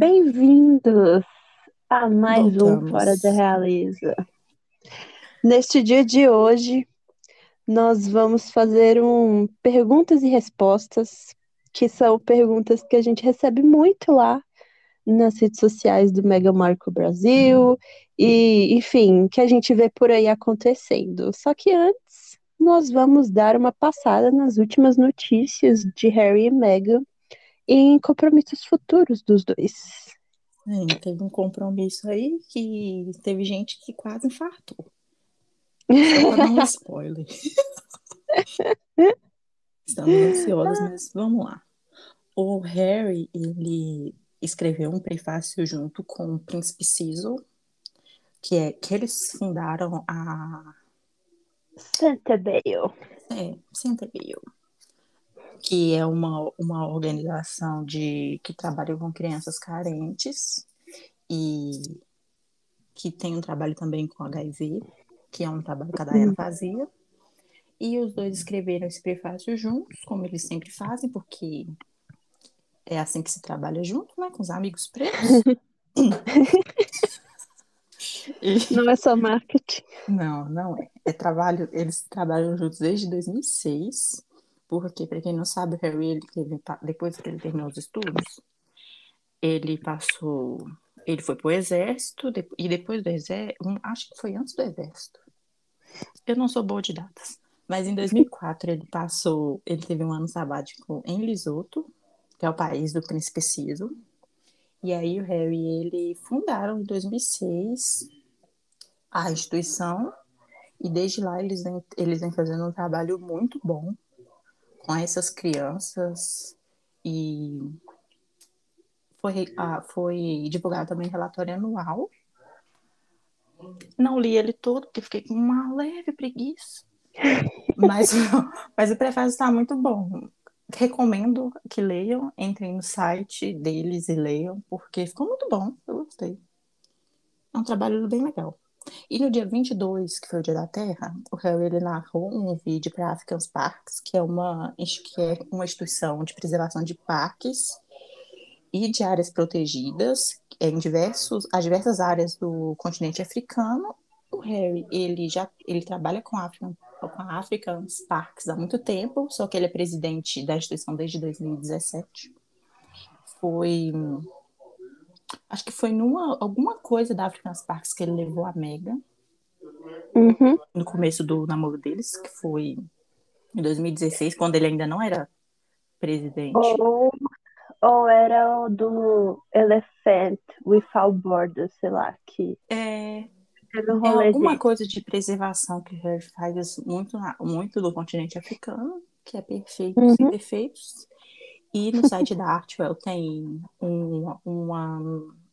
Bem-vindos a mais Voltamos. um Fora da Realiza. Neste dia de hoje, nós vamos fazer um perguntas e respostas, que são perguntas que a gente recebe muito lá nas redes sociais do Mega Marco Brasil e, enfim, que a gente vê por aí acontecendo. Só que antes, nós vamos dar uma passada nas últimas notícias de Harry e Meghan em compromissos futuros dos dois. Sim, teve um compromisso aí que teve gente que quase infartou. Só para dar um spoiler. Estamos ansiosos, mas vamos lá. O Harry, ele escreveu um prefácio junto com o Príncipe Cecil, que é que eles fundaram a Centerbale. é, Centerbale, que é uma, uma organização de que trabalha com crianças carentes e que tem um trabalho também com HIV, que é um trabalho que a Diana fazia. E os dois escreveram esse prefácio juntos, como eles sempre fazem, porque é assim que se trabalha junto, né? Com os amigos pretos. E- Não é só marketing. Não, não é. É trabalho, eles trabalham juntos desde 2006, porque, para quem não sabe, o Harry, ele depois que ele terminou os estudos, ele passou, ele foi pro exército, de- e depois do exército, acho que foi antes do exército. Eu não sou boa de datas, mas em 2004 ele passou, ele teve um ano sabático em Lesoto, que é o país do príncipe Ciso. E aí o Harry e ele fundaram em 2006 a instituição e desde lá eles vêm, eles vêm fazendo um trabalho muito bom com essas crianças e foi, ah, foi divulgado também relatório anual. Não li ele todo, porque fiquei com uma leve preguiça. Mas, mas o prefácio está muito bom. Recomendo que leiam, entrem no site deles e leiam, porque ficou muito bom, eu gostei. É um trabalho bem legal. E no dia 22, que foi o Dia da Terra, o Harry ele narrou um vídeo para African Parks, que é uma, que é uma instituição de preservação de parques e de áreas protegidas em diversos, as diversas áreas do continente africano. O Harry ele já ele trabalha com a African, com African Parks há muito tempo, só que ele é presidente da instituição desde 2017. Foi acho que foi numa alguma coisa da African Parks que ele levou a Megan Uhum. no começo do namoro deles, que foi em 2016, quando ele ainda não era presidente. Ou, ou era o do Elephant Without Borders, sei lá, que É, é alguma coisa de preservação que faz muito, muito do continente africano, que é perfeito, Uhum. sem defeitos. E no site da Artwell tem um, uma-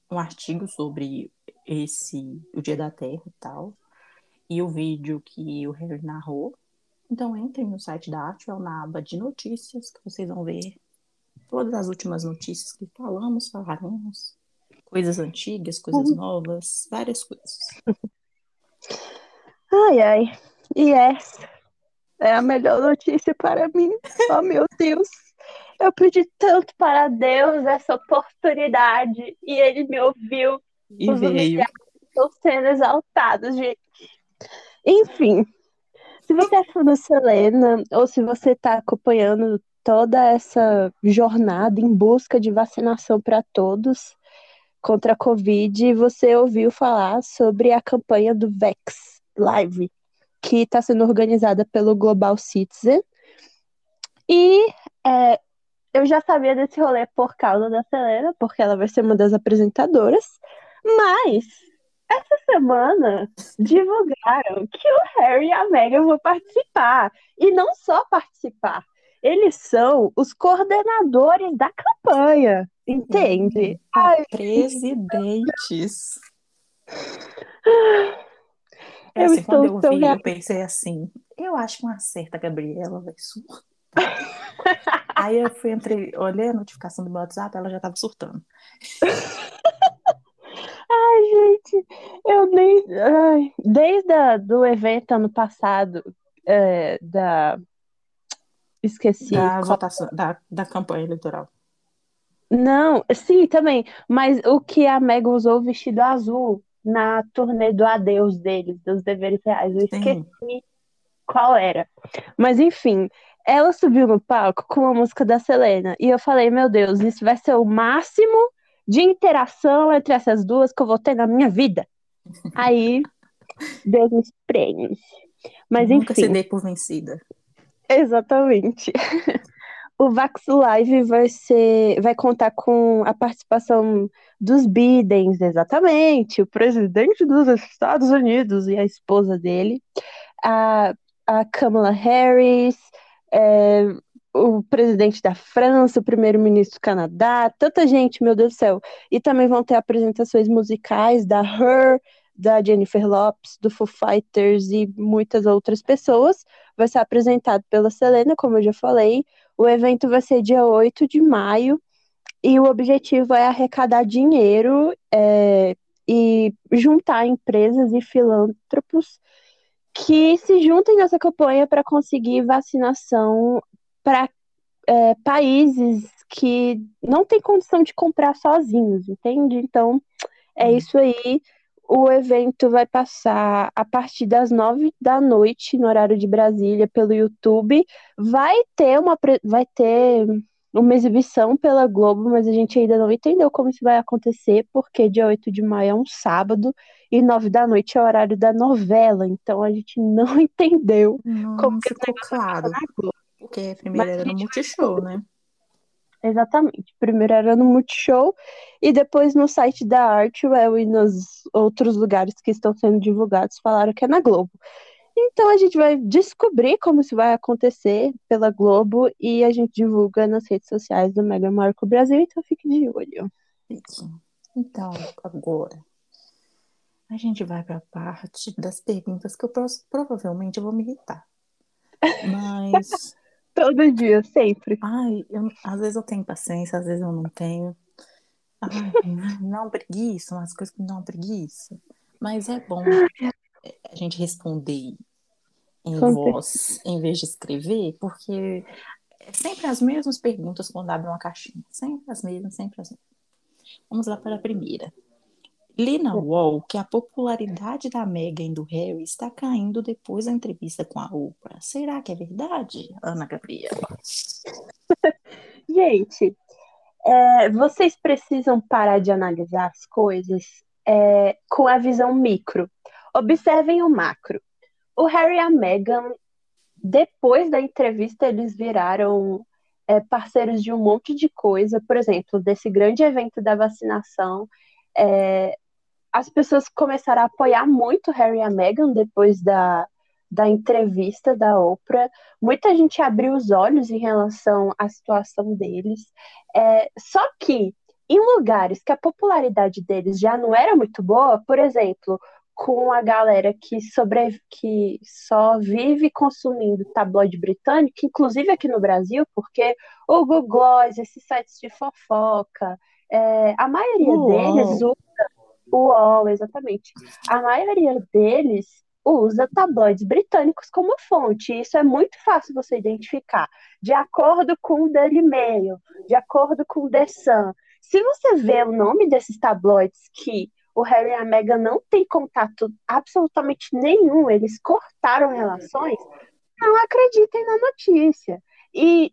um artigo sobre esse, o Dia da Terra e tal, e o vídeo que o Harry narrou. Então entrem no site da Artwell, na aba de notícias, que vocês vão ver todas as últimas notícias que falamos, falaremos, coisas antigas, coisas novas, várias coisas. Ai, ai. E essa é a melhor notícia para mim. Oh, meu Deus. Eu pedi tanto para Deus essa oportunidade e ele me ouviu. E Os veio. estão sendo exaltados, gente. Enfim, se você é fã da Selena ou se você está acompanhando toda essa jornada em busca de vacinação para todos contra a Covid, você ouviu falar sobre a campanha do Vex Live, que está sendo organizada pelo Global Citizen. E é, eu já sabia desse rolê por causa da Selena, porque ela vai ser uma das apresentadoras, mas essa semana divulgaram que o Harry e a Meghan vão participar. E não só participar, eles são os coordenadores da campanha, entende? Ai, Presidentes. Eu assim, quando estou eu tão vi, eu pensei assim, eu acho que uma certa Gabriela vai surtar. Aí eu fui entre, olhei a notificação do meu WhatsApp, ela já tava surtando. Ai, gente, eu nem. ai, desde a, do evento ano passado, é, da. Esqueci. Da votação, da, da campanha eleitoral. Não, sim, também. Mas o que a Megan usou o vestido azul na turnê do Adeus deles, dos deveres reais. Eu esqueci Sim. qual era. Mas enfim, ela subiu no palco com a música da Selena. E eu falei, meu Deus, isso vai ser o máximo de interação entre essas duas que eu vou ter na minha vida. Aí, Deus nos prêmios. Mas Nunca enfim, dê por vencida. exatamente. O Vax Live vai ser, vai contar com a participação dos Bidens, exatamente, o presidente dos Estados Unidos e a esposa dele, a, a Kamala Harris, é, o presidente da França, o primeiro-ministro do Canadá, tanta gente, meu Deus do céu. E também vão ter apresentações musicais da Her, da Jennifer Lopes, do Foo Fighters e muitas outras pessoas. Vai ser apresentado pela Selena, como eu já falei. O evento vai ser dia 8 de maio e o objetivo é arrecadar dinheiro é, e juntar empresas e filântropos que se juntem nessa campanha para conseguir vacinação para é, países que não têm condição de comprar sozinhos, entende? Então, é Hum. isso aí. O evento vai passar a partir das nove da noite, no horário de Brasília, pelo YouTube. Vai ter uma, vai ter uma exibição pela Globo, mas a gente ainda não entendeu como isso vai acontecer, porque dia 8 de maio é um sábado e nove da noite é o horário da novela. Então a gente não entendeu como que ficou claro, na Globo. porque primeiro Mas era no Multishow, né? Exatamente. Primeiro era no Multishow e depois no site da Artwell e nos outros lugares que estão sendo divulgados falaram que é na Globo. Então a gente vai descobrir como isso vai acontecer pela Globo e a gente divulga nas redes sociais do Mega Marco Brasil, então fique de olho. Então, agora a gente vai para a parte das perguntas que eu provavelmente eu vou me irritar. Mas, Todo dia, sempre. ai, eu- às vezes eu tenho paciência, às vezes eu não tenho. Ai, não preguiça, umas coisas que dão preguiça. Mas é bom a gente responder em Com voz em vez de escrever, porque é sempre as mesmas perguntas quando abre uma caixinha. Sempre as mesmas, sempre as mesmas. Vamos lá para a primeira. Li na UOL que a popularidade da Meghan e do Harry está caindo depois da entrevista com a Oprah. Será que é verdade, Ana Gabriela? Gente, é, vocês precisam parar de analisar as coisas é, com a visão micro. Observem o macro. O Harry e a Meghan, depois da entrevista, eles viraram é, parceiros de um monte de coisa. Por exemplo, desse grande evento da vacinação, é, as pessoas começaram a apoiar muito Harry e a Meghan depois da, da entrevista da Oprah. Muita gente abriu os olhos em relação à situação deles. É, só que em lugares que a popularidade deles já não era muito boa, por exemplo, com a galera que, sobre, que só vive consumindo tabloide britânico, inclusive aqui no Brasil, porque o Google Gloss, esses sites de fofoca, é, a maioria Uol. deles UOL, exatamente. A maioria deles usa tabloides britânicos como fonte. Isso é muito fácil você identificar. De acordo com o Daily Mail, de acordo com o The Sun. Se você vê o nome desses tabloides que o Harry e a Meghan não têm contato absolutamente nenhum, eles cortaram relações, não acreditem na notícia. E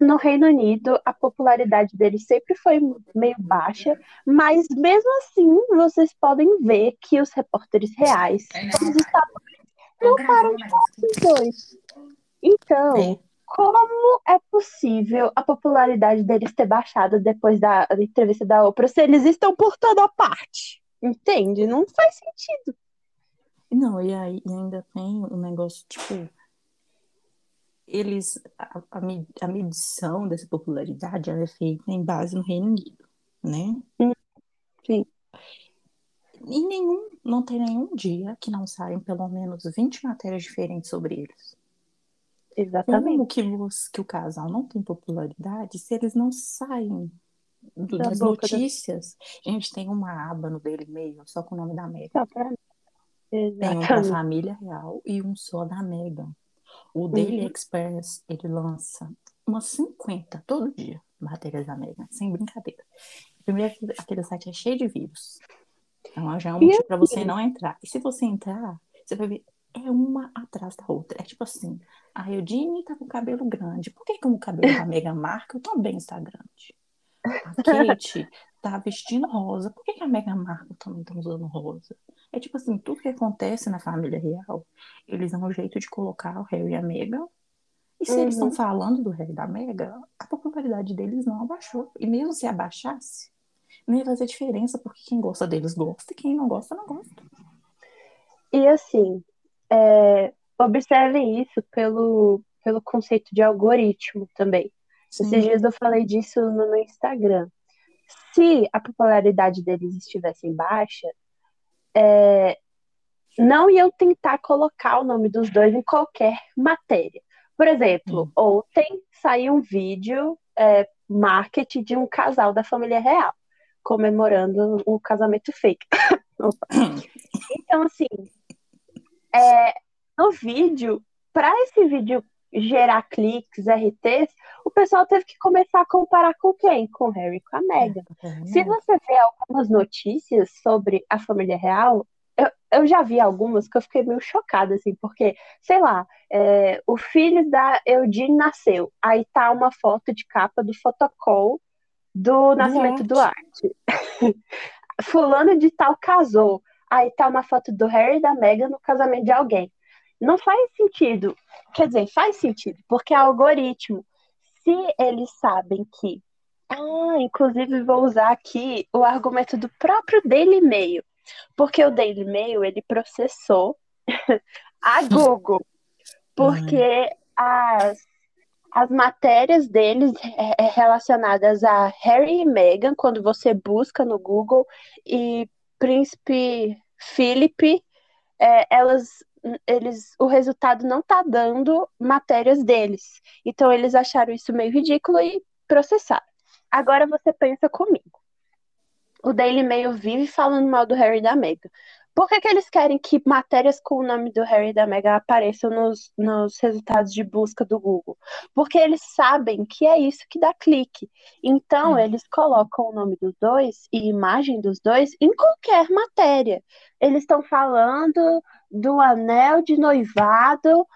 no Reino Unido, a popularidade deles sempre foi meio baixa, mas mesmo assim, vocês podem ver que os repórteres reais, todos os tabloides, não param de falar dos dois. Então, É. como é possível a popularidade deles ter baixado depois da, da entrevista da Oprah se eles estão por toda parte? Entende? Não faz sentido. Não, e aí e ainda tem um negócio, tipo, eles, a, a, me- a medição dessa popularidade, ela é feita em base no Reino Unido, né? Sim. E nenhum, não tem nenhum dia que não saem pelo menos 20 matérias diferentes sobre eles. Exatamente. Como que, os, que o casal não tem popularidade se eles não saem do- Da das boca da- notícias? Gente, tem uma aba no Daily Mail só com o nome da. Só pra- Tem um Exatamente. família real e um só da Meghan. O Daily Uhum. Express, ele lança umas 50 todo dia matérias da Meghan, sem brincadeira. Primeiro, aquele site é cheio de vírus. Então, já é um motivo para você não entrar. E se você entrar, você vai ver, é uma atrás da outra. É tipo assim, a Eudine tá com o cabelo grande. Por que, que o cabelo da Meghan Markle também está grande? A Kate tá vestindo rosa. Por que, que a Meghan Markle também tá usando rosa? É tipo assim, tudo que acontece na família real, eles dão um jeito de colocar o Harry e a Meghan. E se uhum. eles estão falando do Harry e da Meghan, a popularidade deles não abaixou. E mesmo se abaixasse, não ia fazer diferença, porque quem gosta deles gosta e quem não gosta, não gosta. E assim, é, observe isso pelo, pelo conceito de algoritmo também. Sim. Esses dias eu falei disso no meu Instagram. Se a popularidade deles estivesse baixa, é, não iam tentar colocar o nome dos dois em qualquer matéria. Por exemplo, hum. ontem saiu um vídeo é, marketing de um casal da família real comemorando um casamento fake. então, assim, é, no vídeo, para esse vídeo gerar cliques, RTs, o pessoal teve que começar a comparar com quem? Com o Harry com a Meghan. É, Se você vê algumas notícias sobre a família real, eu, eu já vi algumas que eu fiquei meio chocada, assim, porque, sei lá, é, o filho da Eudine nasceu, aí tá uma foto de capa do Fotocall do Nascimento do Arte. Fulano de tal casou. Aí tá uma foto do Harry e da Meghan no casamento de alguém. Não faz sentido. Quer dizer, faz sentido, porque é algoritmo. Se eles sabem que. Ah, inclusive vou usar aqui o argumento do próprio Daily Mail. Porque o Daily Mail ele processou a Google. Porque as as matérias deles é, é, relacionadas a Harry e Meghan, quando você busca no Google, e Príncipe Philip, é, elas, eles, o resultado não está dando matérias deles. Então eles acharam isso meio ridículo e processaram. Agora você pensa comigo. O Daily Mail vive falando mal do Harry e da Meghan. Por que, que eles querem que matérias com o nome do Harry e da Meghan apareçam nos, nos resultados de busca do Google? Porque eles sabem que é isso que dá clique. Então, eles colocam o nome dos dois e imagem dos dois em qualquer matéria. Eles estão falando do anel de noivado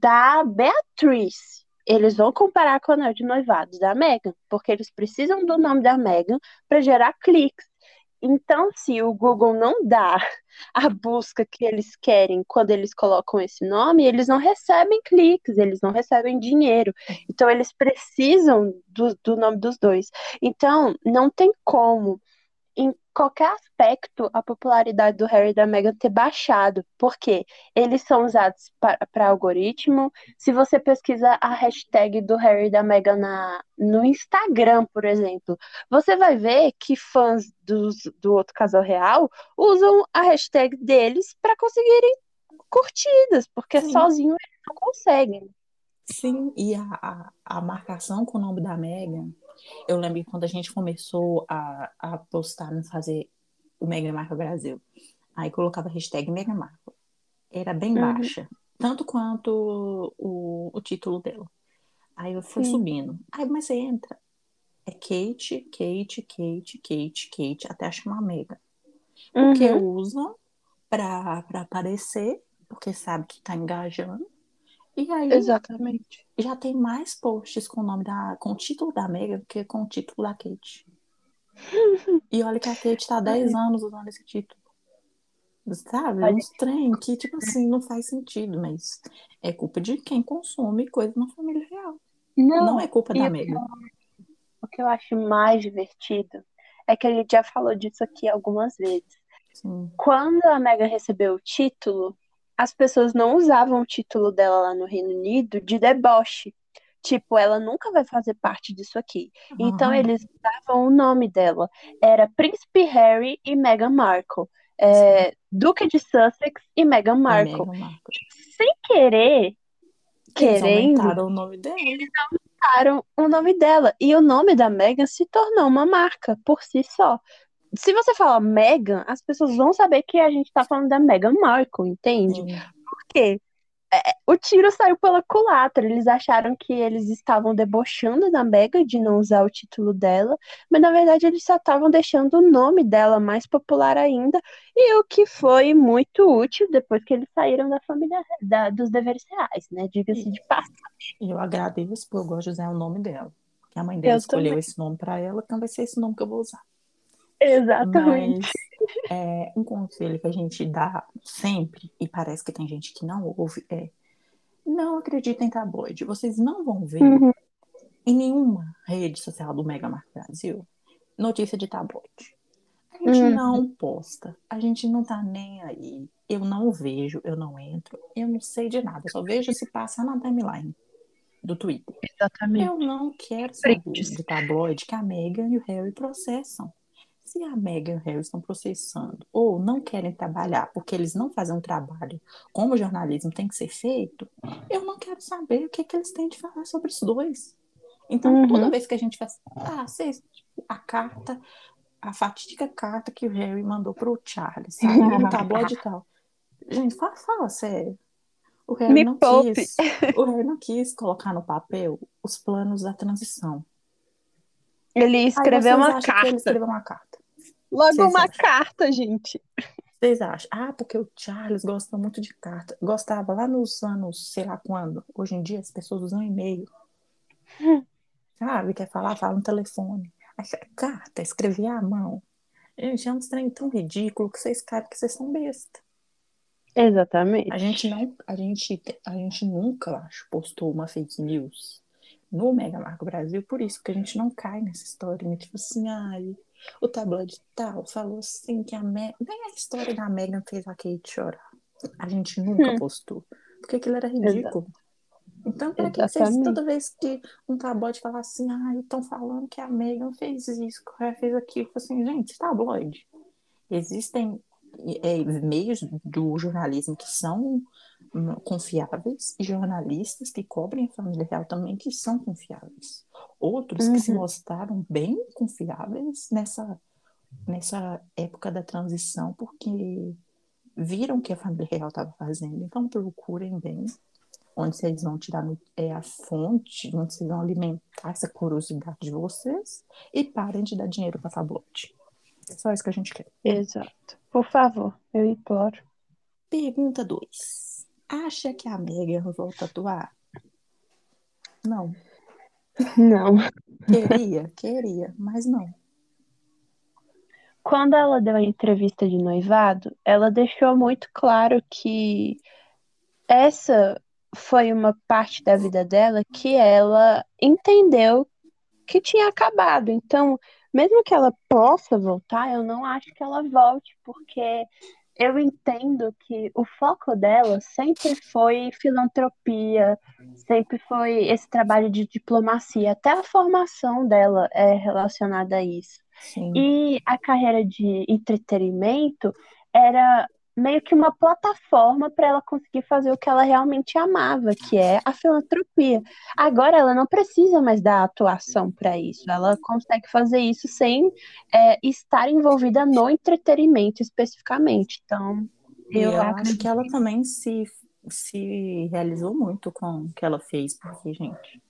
da Beatriz. Eles vão comparar com o anel de noivado da Meghan, porque eles precisam do nome da Meghan para gerar cliques. Então, se o Google não dá a busca que eles querem quando eles colocam esse nome, eles não recebem cliques, eles não recebem dinheiro. Então, eles precisam do, do nome dos dois. Então, não tem como em qualquer aspecto a popularidade do Harry e da Meghan ter baixado, porque eles são usados para algoritmo. Se você pesquisa a hashtag do Harry e da Meghan na, no Instagram, por exemplo, você vai ver que fãs dos, do outro casal real usam a hashtag deles para conseguirem curtidas, porque Sim. sozinho eles não conseguem. Sim, e a, a, a marcação com o nome da Meghan eu lembro quando a gente começou a, a postar, no fazer o Mega Marca Brasil, aí colocava a hashtag Mega Marca. Era bem uhum. baixa, tanto quanto o, o título dela. Aí eu fui Sim. subindo. Aí, mas você entra. É Kate, Kate, Kate, Kate, Kate, até chamar Mega. Porque uhum. usam para aparecer, porque sabe que tá engajando. E aí Exatamente. já tem mais posts com o nome da, com o título da Mega do que com o título da Kate. e olha que a Kate tá há 10 anos usando esse título. Sabe? Olha. Uns trem que, tipo assim, não faz sentido, mas é culpa de quem consome coisa na família real. Não, não é culpa da Mega. O que eu acho mais divertido é que a gente já falou disso aqui algumas vezes. Sim. Quando a Mega recebeu o título, as pessoas não usavam o título dela lá no Reino Unido de deboche. Tipo, ela nunca vai fazer parte disso aqui. Uhum. Então, eles usavam o nome dela. Era Príncipe Harry e Meghan Markle. É, Duque de Sussex e Meghan Markle. Meghan Markle. Sem querer, querendo. Eles aumentaram o nome dela. Eles aumentaram o nome dela. E o nome da Meghan se tornou uma marca por si só se você falar Megan, as pessoas vão saber que a gente tá falando da Meghan Markle, entende? Sim. Por quê? é, o tiro saiu pela culatra. Eles acharam que eles estavam debochando da Mega de não usar o título dela, mas na verdade eles só estavam deixando o nome dela mais popular ainda, e o que foi muito útil depois que eles saíram da família da, dos deveres reais, né? Diga-se de passagem. Eu agradeço, porque eu gosto de usar o nome dela. Porque a mãe dela Eu escolheu também. esse nome para ela, então vai ser esse nome que eu vou usar. Exatamente. Mas é, um conselho que a gente dá sempre, e parece que tem gente que não ouve, é não acreditem em tabloide. Vocês não vão ver Uhum. em nenhuma rede social do Mega Mark Brasil notícia de tabloide. A gente Uhum. não posta, a gente não tá nem aí. Eu não vejo, eu não entro, eu não sei de nada. Eu só vejo se passar na timeline do Twitter. Exatamente. Eu não quero saber de tabloide que a Meghan e o Harry processam. Se a Meghan e o Harry estão processando ou não querem trabalhar porque eles não fazem um trabalho como o jornalismo tem que ser feito, eu não quero saber o que, que eles têm de falar sobre os dois. Então, Uhum. toda vez que a gente faz. Ah, vocês, a carta, a fatídica carta que o Harry mandou pro Charles, saiu no tabloide e tal. Gente, fala, fala sério. O Harry Me não poupe. quis. O Harry não quis colocar no papel os planos da transição. Ele escreveu uma carta. escreveu uma carta. Logo Vocês uma acham? carta, gente. Vocês acham? Ah, porque o Charles gosta muito de carta. Gostava lá nos anos, sei lá quando. Hoje em dia as pessoas usam e-mail. Sabe? Quer falar? Fala no telefone. Carta, escrever à mão. Gente, é um trem tão ridículo que vocês caras que vocês são besta. Exatamente. A gente não, a gente, a gente nunca, acho, postou uma fake news no Mega Marco Brasil, por isso que a gente não cai nessa história, né? Tipo assim, ai, o tabloide tal falou assim que a Megan, nem a história da Megan fez a Kate chorar. A gente nunca Hum. postou, porque aquilo era ridículo. Então, para que vocês, toda vez que um tabloide falar assim, ai, estão falando que a Megan fez isso, que Harry fez aquilo, assim, gente, tabloide. Existem é, meios do jornalismo que são hum, confiáveis e jornalistas que cobrem a família real também que são confiáveis. Outros que se Uhum. mostraram bem confiáveis nessa, nessa época da transição, porque viram o que a família real estava fazendo. Então procurem bem onde vocês vão tirar é, a fonte, onde vocês vão alimentar essa curiosidade de vocês e parem de dar dinheiro para tabloide. É só isso que a gente quer. Exato. Por favor, eu imploro. Pergunta 2. Acha que a Megan volta a atuar? Não. Não. Queria, queria, mas não. Quando ela deu a entrevista de noivado, ela deixou muito claro que essa foi uma parte da vida dela que ela entendeu que tinha acabado. Então, mesmo que ela possa voltar, eu não acho que ela volte, porque eu entendo que o foco dela sempre foi filantropia, sempre foi esse trabalho de diplomacia, até a formação dela é relacionada a isso. Sim. E a carreira de entretenimento era meio que uma plataforma para ela conseguir fazer o que ela realmente amava, que é a filantropia. Agora ela não precisa mais da atuação para isso, ela consegue fazer isso sem é, estar envolvida no entretenimento especificamente. Então, eu eu acho que ela também se, se realizou muito com o que ela fez, porque, gente,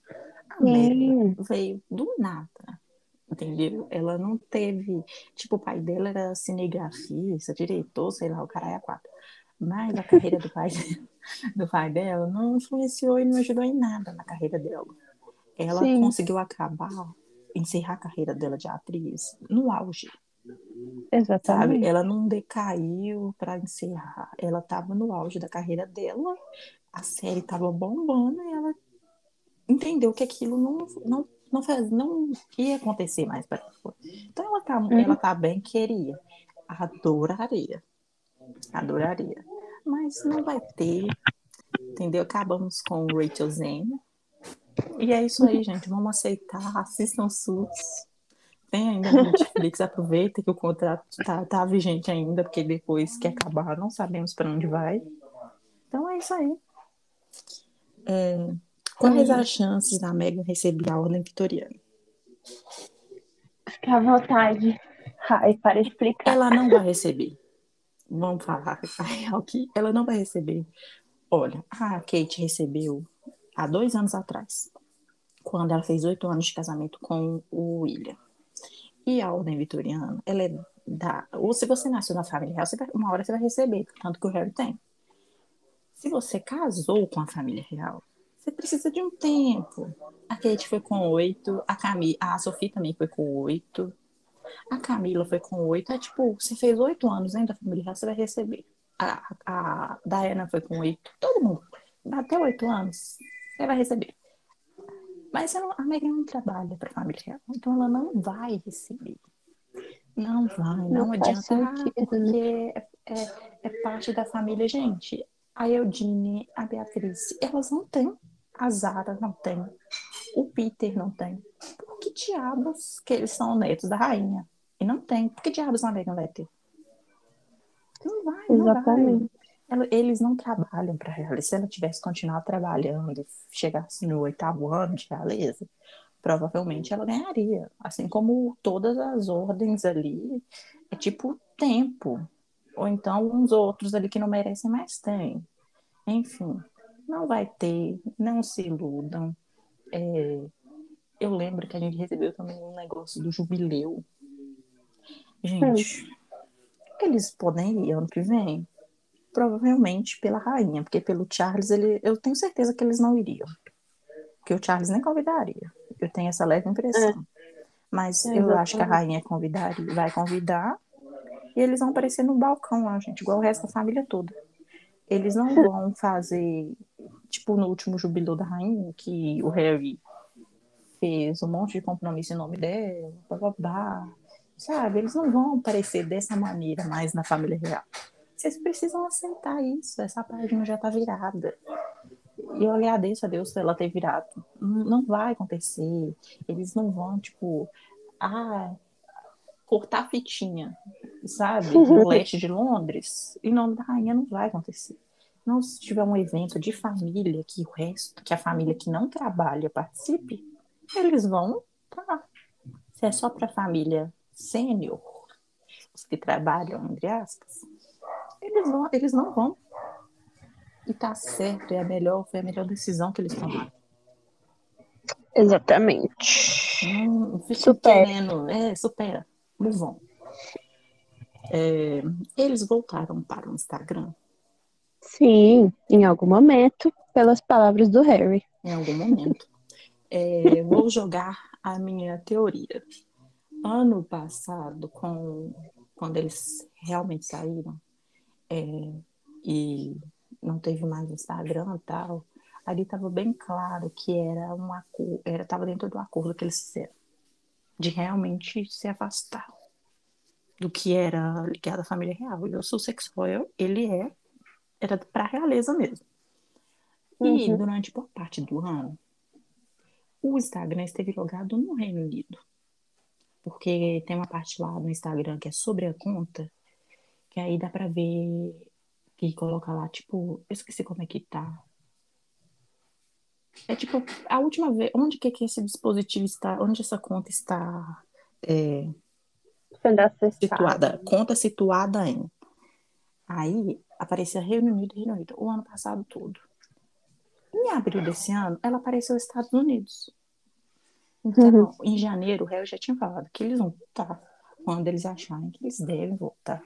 a Sim, veio do nada. Entendeu? Ela não teve. Tipo, o pai dela era cinegrafista, diretor, sei lá, o cara é quatro. Mas a carreira do pai, do pai dela não influenciou e não ajudou em nada na carreira dela. Ela sim, conseguiu acabar, encerrar a carreira dela de atriz no auge, sabe? exatamente. Ela não decaiu para encerrar. Ela estava no auge da carreira dela, a série estava bombando e ela entendeu que aquilo não, não, não, faz, não ia acontecer mais para ela. Então ela tá, Uhum. ela tá bem, queria. Adoraria. Adoraria. Mas não vai ter. Entendeu? Acabamos com o Rachel Zen. E é isso aí, gente. Vamos aceitar. Assistam Suits. Tem ainda no Netflix. Aproveita que o contrato tá, tá vigente ainda, porque depois que acabar, não sabemos para onde vai. Então é isso aí. É, quais as chances da Megan receber a ordem vitoriana? Fica à vontade. Ai, para explicar. Ela não vai receber. Vamos falar a real aqui. Ela não vai receber. Olha, a Kate recebeu há dois anos atrás, quando ela fez oito anos de casamento com o William. E a ordem vitoriana, ela é da. Ou se você nasceu na família real, vai, uma hora você vai receber, tanto que o Harry tem. Se você casou com a família real, você precisa de um tempo. A Kate foi com oito, a Camila, a Sophie também foi com oito, a Camila foi com oito. É tipo, você fez oito anos dentro da família real, você vai receber. A, a Diana foi com oito. Todo mundo. Até oito anos, você vai receber. Mas ela, a Megan não trabalha para a família real, então ela não vai receber. Não vai, não, não adianta, ah, porque é, é, é, parte da família. Gente, a Eudine, a Beatriz, elas não têm. A Zara não tem. O Peter não tem. Por que diabos que eles são netos da rainha? E não tem. Por que diabos a Megan vai ter? Não vai, não Exatamente. vai. Eles não trabalham para realeza. Se ela tivesse continuado trabalhando, chegasse no oitavo ano de realeza, provavelmente ela ganharia. Assim como todas as ordens ali, é tipo tempo. Ou então uns outros ali que não merecem mais têm. Enfim, não vai ter, não se iludam. É, eu lembro que a gente recebeu também um negócio do jubileu. Gente, eles podem ir ano que vem? Provavelmente pela rainha, porque pelo Charles ele, eu tenho certeza que eles não iriam. Porque o Charles nem convidaria. Eu tenho essa leve impressão. É. Mas é, eu acho que a rainha convidaria, vai convidar e eles vão aparecer no balcão lá, gente, igual o resto da família toda. Eles não vão fazer, tipo, no último jubileu da rainha, que o Harry fez um monte de compromisso em nome dela, babá, sabe? Eles não vão aparecer dessa maneira mais na família real. Vocês precisam assentar isso, essa página já tá virada. E eu agradeço a Deus por ela ter virado. Não vai acontecer. Eles não vão, tipo, ah, cortar a fitinha, sabe? No leste de Londres. Em nome da rainha não vai acontecer. Não, se tiver um evento de família que o resto, que a família que não trabalha participe, eles vão tá. Se é só para família sênior, os que trabalham, entre aspas, eles, vão, eles não vão. E tá certo, é a melhor, foi a melhor decisão que eles tomaram. Exatamente. Fica supera. querendo, é, supera, on. É, eles voltaram para o Instagram. Sim, em algum momento, pelas palavras do Harry. Em algum momento. É, vou jogar a minha teoria. Ano passado, com, quando eles realmente saíram é, e não teve mais Instagram e tal, ali estava bem claro que era um acordo, estava dentro do acordo que eles fizeram de realmente se afastar do que era ligado à família real. E o Sussex Royal, ele é era para a realeza mesmo. E uhum. durante boa parte do ano, o Instagram esteve logado no Reino Unido. Porque tem uma parte lá no Instagram que é sobre a conta, que aí dá pra ver que coloca lá, tipo, eu esqueci como é que tá. É tipo, a última vez, onde que, que esse dispositivo está, onde essa conta está é, situada? Conta situada em. Aí aparecia Reino Unido, Reino Unido, o ano passado todo. Em abril desse ano, ela apareceu nos Estados Unidos. Então, uhum. em janeiro, o réu já tinha falado que eles vão voltar quando eles acharem que eles devem voltar.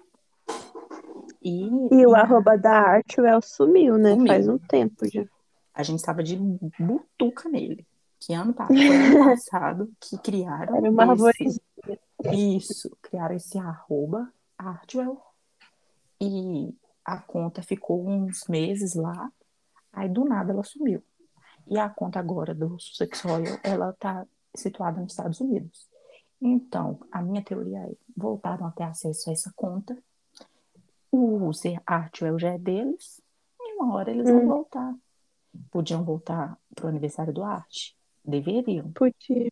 E, e o arroba da Artwell sumiu, né? Sumiu. Faz um tempo já. A gente estava de butuca nele. Que ano passado, ano passado que criaram. Era uma esse... Isso, criaram esse arroba Artwell. E a conta ficou uns meses lá. Aí do nada ela sumiu. E a conta agora do Royal, ela tá situada nos Estados Unidos. Então, a minha teoria é, voltaram a ter acesso a essa conta, o user Artwell já é deles, e uma hora eles hum. vão voltar. Podiam voltar pro aniversário do Arte? Deveriam. Podia.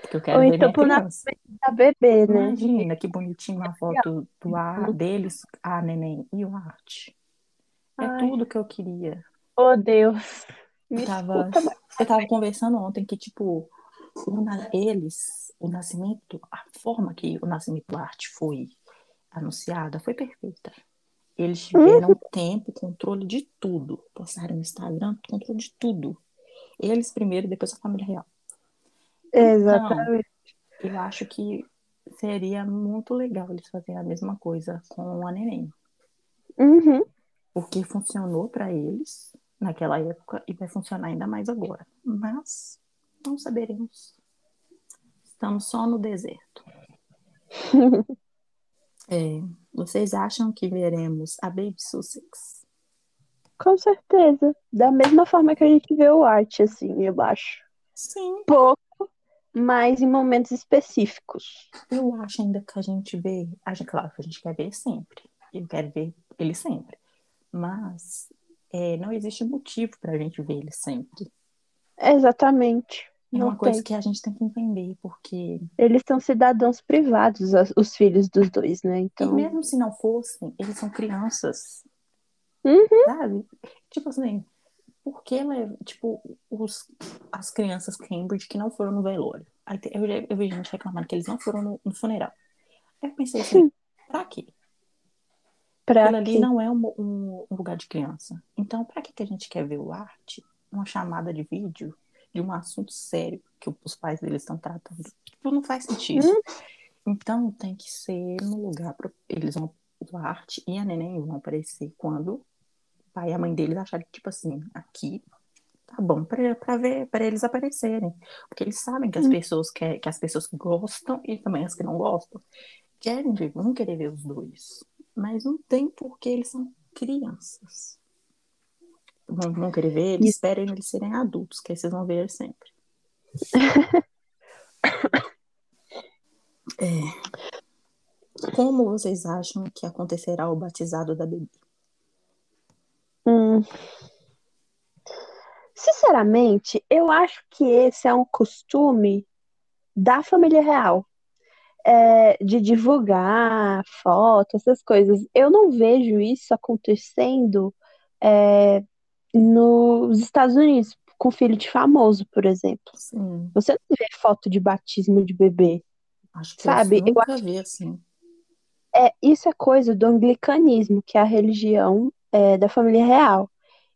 Porque eu quero Ou ver então pro nascimento da bebê, né? Imagina que bonitinho a foto do ar deles, a neném e o Arte. É Ai. tudo que eu queria. Oh, Deus. Eu tava, eu tava conversando ontem que, tipo, eles, o nascimento, a forma que o nascimento do arte foi anunciada foi perfeita. Eles tiveram tempo, controle de tudo. Postaram no Instagram, controle de tudo. Eles primeiro, depois a família real. Exatamente. Eu acho que seria muito legal eles fazerem a mesma coisa com a neném. Uhum. Porque funcionou para eles naquela época e vai funcionar ainda mais agora. Mas não saberemos. Estamos só no deserto. É, vocês acham que veremos a Baby Sussex? Com certeza. Da mesma forma que a gente vê o arte, assim, eu acho. Sim. Pouco, mas em momentos específicos. Eu acho ainda que a gente vê. A gente, claro que a gente quer ver sempre. Eu quero ver ele sempre. Mas é, não existe motivo para a gente ver ele sempre. Exatamente. É Não uma coisa tem. que a gente tem que entender, porque. Eles são cidadãos privados, os filhos dos dois, né? E Então. mesmo se não fossem, eles são crianças, Uhum. sabe? Tipo assim, por que, tipo, os, as crianças Cambridge que não foram no velório? Eu, eu vi gente reclamando que eles não foram no, no funeral. Aí eu pensei assim, pra quê? Pra Aquilo ali não é um, um- um lugar de criança. Então, pra que, que a gente quer ver o arte, uma chamada de vídeo de um assunto sério que os pais deles estão tratando? Tipo, não faz sentido. Hum. Então, tem que ser no lugar. Pro, eles vão. O arte e a neném vão aparecer quando o pai e a mãe deles acharem que, tipo assim, aqui tá bom pra ver, para eles aparecerem. Porque eles sabem que as Hum. pessoas que, que as pessoas que gostam e também as que não gostam querem ver, vão querer ver os dois. Mas não tem porque eles são crianças. Vão, vão querer ver eles, esperem eles serem adultos, que aí vocês vão ver sempre. É. Como vocês acham que acontecerá o batizado da bebê? Hum. Sinceramente, eu acho que esse é um costume da família real, é, de divulgar foto, essas coisas. Eu não vejo isso acontecendo, é, nos Estados Unidos, com filho de famoso, por exemplo. Sim, Você não vê foto de batismo de bebê, acho que sabe? eu Eu nunca vi assim. É, isso é coisa do anglicanismo, que é a religião é, da família real.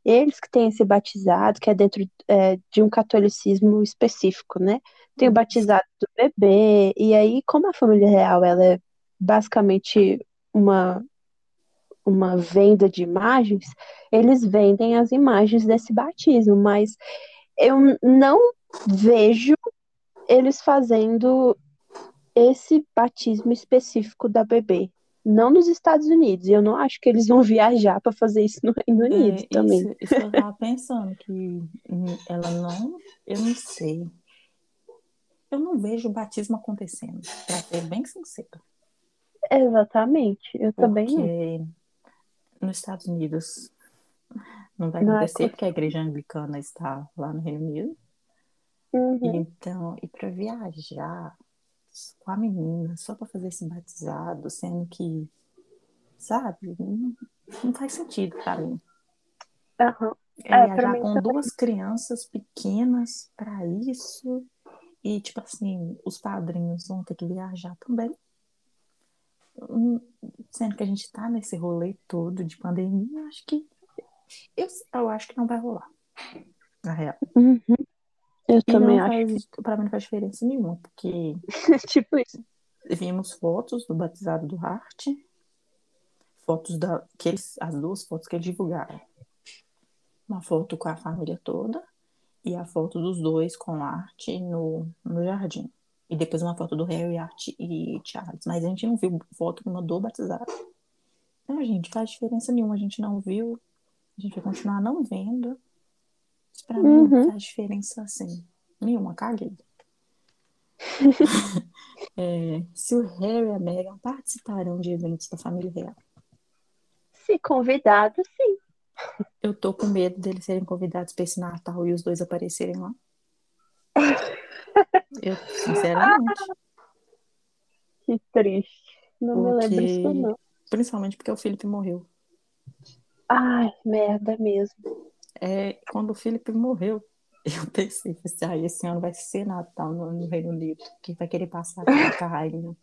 Eles que têm esse batizado, que é dentro é, de um catolicismo específico, né? Tem o batizado do bebê, e aí, como a família real ela é basicamente uma, uma venda de imagens, eles vendem as imagens desse batismo, mas eu não vejo eles fazendo esse batismo específico da bebê. Não nos Estados Unidos. E eu não acho que eles vão viajar para fazer isso no Reino Unido É, também. isso, isso eu tava pensando, que ela não, eu não sei. Eu não vejo o batismo acontecendo, pra ser bem sincero. Exatamente. Eu também não. Nos Estados Unidos não vai é acontecer, co- porque a igreja anglicana está lá no Reino Unido. Uhum. Então, e para viajar com a menina só para fazer esse batizado, sendo que, sabe, não, não faz sentido para mim. Aham. É É, viajar mim com também. duas crianças pequenas para isso. E, tipo assim, os padrinhos vão ter que viajar também. Sendo que a gente tá nesse rolê todo de pandemia, eu acho que. Eu, eu acho que não vai rolar. Na real. Uhum. Eu E também acho. faz, pra mim não faz diferença nenhuma, porque Tipo isso. vimos fotos do batizado do Hart, fotos da. Que eles, as duas fotos que eles divulgaram. Uma foto com a família toda e a foto dos dois com Art no, no jardim. E depois uma foto do Harry, Art e Charles. Mas a gente não viu foto nenhuma do batizado. Então, gente, faz diferença nenhuma. A gente não viu. A gente vai continuar não vendo. Isso pra mim não Uhum. faz diferença assim. Nenhuma, caguei. É, se o Harry e a Meghan participarão de eventos da família real. Se convidado, sim. Eu tô com medo deles serem convidados pra esse Natal e os dois aparecerem lá. Eu, sinceramente. Que triste. Não me lembro Porque- disso, não. Principalmente porque o Felipe morreu. Ai, merda mesmo. É, quando o Felipe morreu, eu pensei, assim, ah, esse ano vai ser Natal no, no Reino Unido. Quem vai querer passar com a rainha?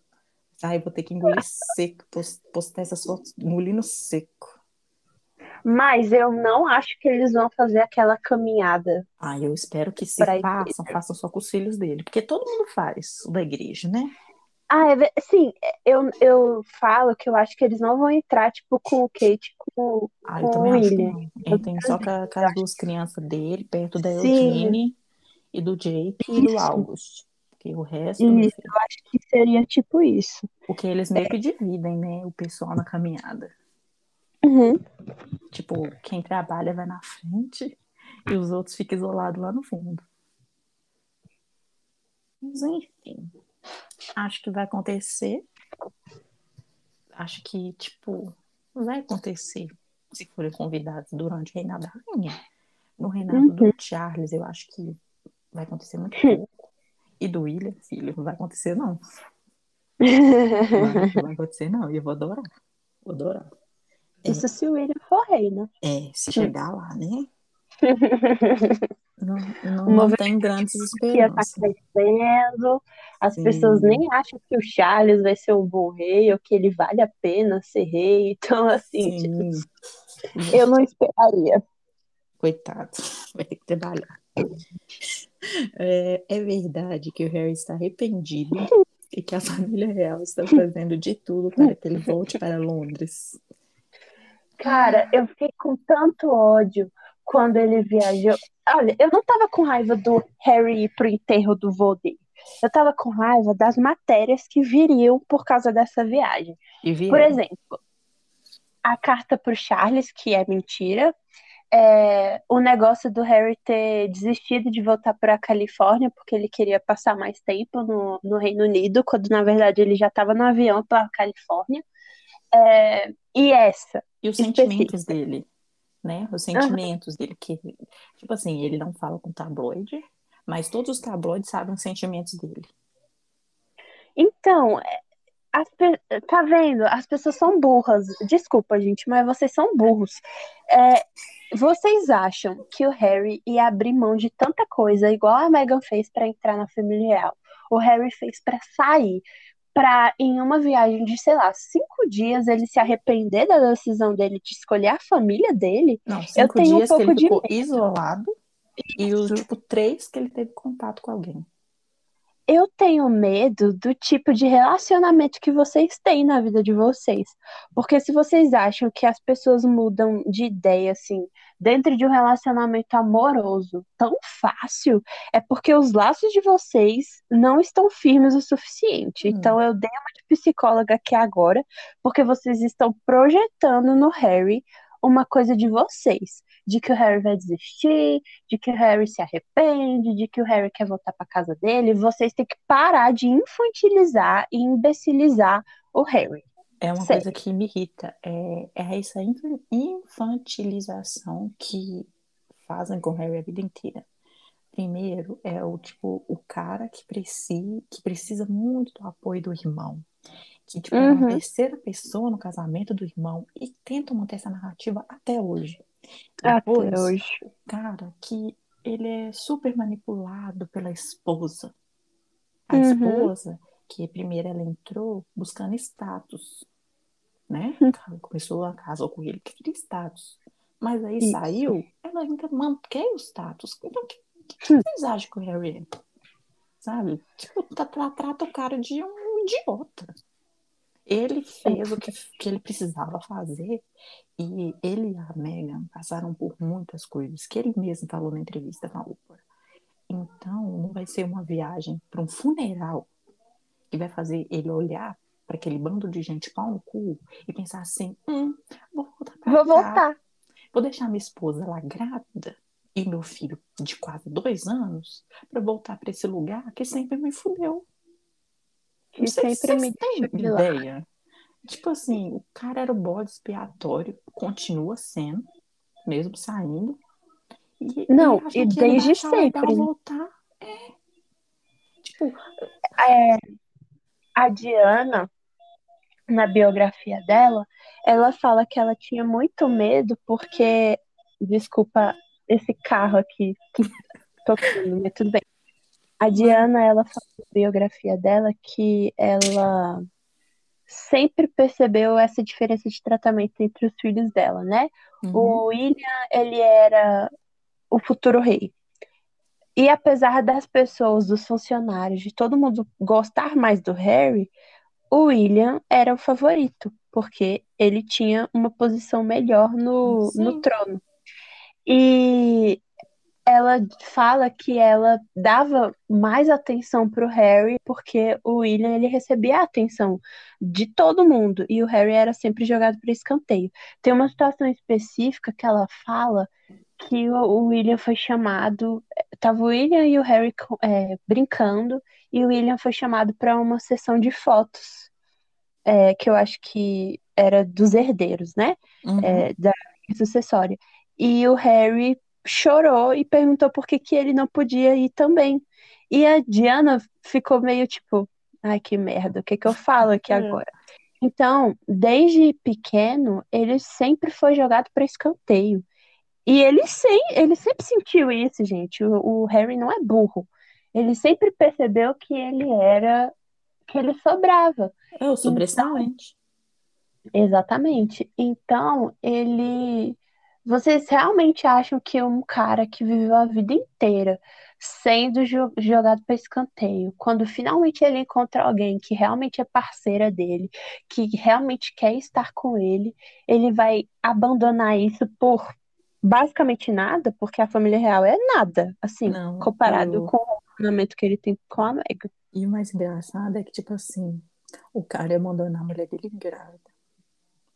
Ai, vou ter que engolir seco, pos- postar essas fotos engolindo seco. Mas eu não acho que eles vão fazer aquela caminhada. Ah, eu espero que se façam, façam só com os filhos dele. Porque todo mundo faz o da igreja, né? Ah, é, sim, eu, eu falo que eu acho que eles não vão entrar, tipo, com o Kate, com, Ah, eu com o também acho que William. não. Só com, a- com as duas crianças dele, perto da. Eugene e do Jake e do Isso. August. Porque o resto, Isso, eu acho que seria tipo isso. porque eles meio que dividem, né, o pessoal na caminhada. Uhum. Tipo, quem trabalha vai na frente e os outros ficam isolados lá no fundo. Mas enfim, acho que vai acontecer. Acho que, tipo, vai acontecer se forem convidados durante o reinado da rainha. No reinado do Charles, eu acho que vai acontecer muito pouco. E do William, filho, não vai acontecer, não. Vai, não vai acontecer, não. E eu vou adorar. Vou adorar. Isso se o William for rei, né? É, se chegar lá, né? Não, não, não tem grandes estar esperanças. crescendo, as Sim. pessoas nem acham que o Charles vai ser um bom rei ou que ele vale a pena ser rei. Então, assim, tipo, eu não esperaria. coitado, vai ter que trabalhar. É, é verdade que o Harry está arrependido e que a família real está fazendo de tudo para que ele volte para Londres. Cara, eu fiquei com tanto ódio quando ele viajou. Olha, eu não tava com raiva do Harry ir pro enterro do vô dele. Eu tava com raiva das matérias que viriam por causa dessa viagem. Por exemplo, a carta pro Charles, que é mentira. É, o negócio do Harry ter desistido de voltar para a Califórnia porque ele queria passar mais tempo no, no Reino Unido, quando na verdade ele já estava no avião para a Califórnia. É, e essa, E os específica. sentimentos dele, né? Os sentimentos dele, que, tipo assim, ele não fala com tabloide, mas todos os tabloides sabem os sentimentos dele. Então, é, as tá vendo? As pessoas são burras. Desculpa, gente, mas vocês são burros. É, vocês acham que o Harry ia abrir mão de tanta coisa, igual a Meghan fez pra entrar na família real? O Harry fez pra sair, pra em uma viagem de, sei lá, cinco dias ele se arrepender da decisão dele de escolher a família dele? Não, cinco tenho um pouco ele de ficou medo. isolado e os, tipo, três que ele teve contato com alguém. Eu tenho medo do tipo de relacionamento que vocês têm na vida de vocês. Porque se vocês acham que as pessoas mudam de ideia, assim, dentro de um relacionamento amoroso tão fácil, é porque os laços de vocês não estão firmes o suficiente. Hum. Então eu dei uma de psicóloga aqui agora, porque vocês estão projetando no Harry uma coisa de vocês. De que o Harry vai desistir, de que o Harry se arrepende, de que o Harry quer voltar para casa dele. Vocês têm que parar de infantilizar e imbecilizar o Harry. É uma Sério. coisa que me irrita. É, é essa inf- infantilização que fazem com o Harry a vida inteira. Primeiro é o tipo o cara que precisa, que precisa muito do apoio do irmão. Que tipo, é uma Uhum. terceira pessoa no casamento do irmão e tentam manter essa narrativa até hoje. Até Depois, hoje. o cara que ele é super manipulado pela esposa. A Uhum. esposa, que primeiro ela entrou buscando status, né? Hum. Ela Começou a casar com ele, que queria status. Mas aí Isso. saiu, ela ainda mantém o status. Então, o que, que Hum. vocês acham que o Harry é? Sabe? Tipo, tá- tá- trata o cara de um idiota. Ele fez o que, que ele precisava fazer e ele e a Meghan passaram por muitas coisas que ele mesmo falou na entrevista na Oprah. Então, não vai ser uma viagem para um funeral que vai fazer ele olhar para aquele bando de gente pau no cu e pensar assim: hum, vou voltar pra Vou cá, voltar. vou deixar minha esposa lá grávida e meu filho de quase dois anos para voltar para esse lugar que sempre me fudeu. Se sempre me têm ideia. Tipo assim, o cara era o bode expiatório, continua sendo, mesmo saindo. E, Não, e e desde sempre, né? voltar. É. Tipo, É, a Diana, na biografia dela, ela fala que ela tinha muito medo porque, desculpa esse carro aqui tocando, mas tudo bem. A Diana, ela fala na biografia dela que ela sempre percebeu essa diferença de tratamento entre os filhos dela, né? Uhum. O William, ele era o futuro rei. E apesar das pessoas, dos funcionários, de todo mundo gostar mais do Harry, o William era o favorito, porque ele tinha uma posição melhor no, no trono. E ela fala que ela dava mais atenção pro Harry porque o William ele recebia a atenção de todo mundo e o Harry era sempre jogado para escanteio. Tem uma situação específica que ela fala que o William foi chamado, tava o William e o Harry é, brincando e o William foi chamado para uma sessão de fotos, é, que eu acho que era dos herdeiros, né? Uhum. é, da sucessória. E o Harry chorou e perguntou por que, que ele não podia ir também. E a Diana ficou meio tipo, ai que merda, o que que eu falo aqui É. agora? Então, desde pequeno, ele sempre foi jogado para escanteio. E ele, sem, ele sempre sentiu isso, gente. O, o Harry não é burro. Ele sempre percebeu que ele era, que ele sobrava. É o sobressalente. Exatamente. Então, ele. Vocês realmente acham que um cara que viveu a vida inteira sendo jo- jogado para escanteio, quando finalmente ele encontra alguém que realmente é parceira dele, que realmente quer estar com ele, ele vai abandonar isso por basicamente nada, porque a família real é nada, assim, Não, comparado eu- com o relacionamento que ele tem com a Meghan. E o mais engraçado é que, tipo assim, o cara abandonar a mulher dele grávida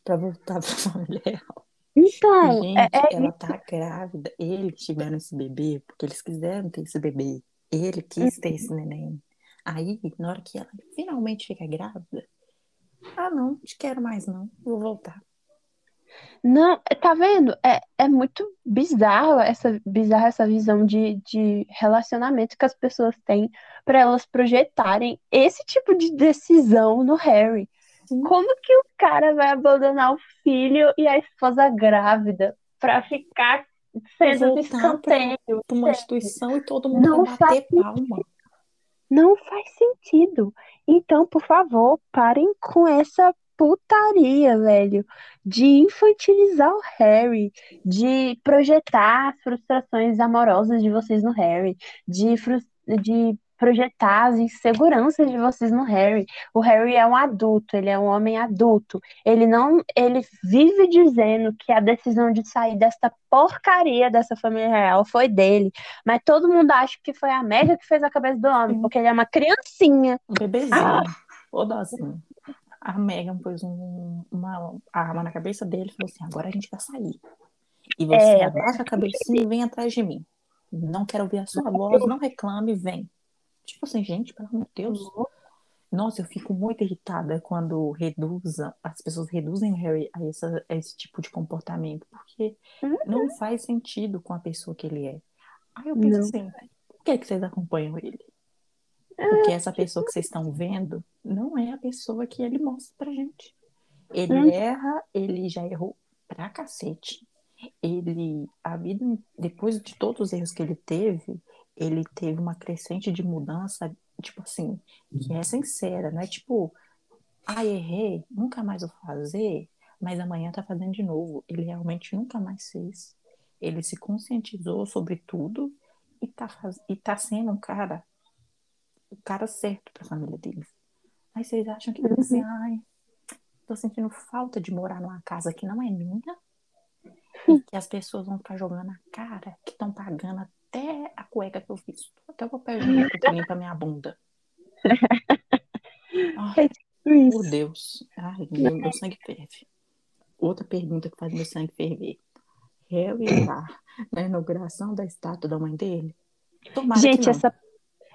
pra voltar pra família real. Então, Gente, é, é ela tá grávida. Eles tiveram esse bebê porque eles quiseram ter esse bebê. Ele quis ter esse neném. Aí, na hora que ela finalmente fica grávida, ah, não, não quero mais não, vou voltar. Não, tá vendo? É, é muito bizarro essa, bizarra essa visão de, de relacionamento que as pessoas têm para elas projetarem esse tipo de decisão no Harry. Sim. Como que o cara vai abandonar o filho e a esposa grávida pra ficar sendo voltar escanteio? Pra uma instituição e todo mundo Não vai faz bater palma. Não faz sentido. Então, por favor, parem com essa putaria, velho, de infantilizar o Harry, de projetar as frustrações amorosas de vocês no Harry, de, de projetar as inseguranças de vocês no Harry. O Harry é um adulto, ele é um homem adulto. Ele não, ele vive dizendo que a decisão de sair desta porcaria dessa família real foi dele. Mas todo mundo acha que foi a Mega que fez a cabeça do homem, porque ele é uma criancinha. Um bebezinho. Ah. Dozinho. A Megan pôs um- uma arma na cabeça dele e falou assim: agora a gente vai sair. E você É. abaixa a cabecinha e vem atrás de mim. Não quero ouvir a sua voz, não reclame, vem. Tipo assim, gente, pelo amor de Deus. Nossa, eu fico muito irritada quando reduzam, as pessoas reduzem o Harry a, essa- a esse tipo de comportamento, porque Uhum. não faz sentido com a pessoa que ele é. Aí eu penso Não. assim, por que, que vocês acompanham ele? Porque essa pessoa que vocês estão vendo não é a pessoa que ele mostra pra gente. Ele Hum. erra, ele já errou pra cacete. Ele, a vida, depois de todos os erros que ele teve, ele teve uma crescente de mudança, tipo assim, que é sincera, não é tipo, ah, errei, nunca mais vou fazer, mas amanhã tá fazendo de novo. Ele realmente nunca mais fez. Ele se conscientizou sobre tudo e tá, faz... e tá sendo um cara, o cara certo pra família deles. Aí vocês acham que, assim, ai, tô sentindo falta de morar numa casa que não é minha, e que as pessoas vão ficar jogando a cara, que estão pagando até a cueca que eu fiz, até o papel higiênico que limpa minha bunda. Ai, por Isso. Deus. Ai, meu, meu sangue ferve. Outra pergunta que faz meu sangue ferver. Harry lá na inauguração da estátua da mãe dele? Tomara Gente, essa,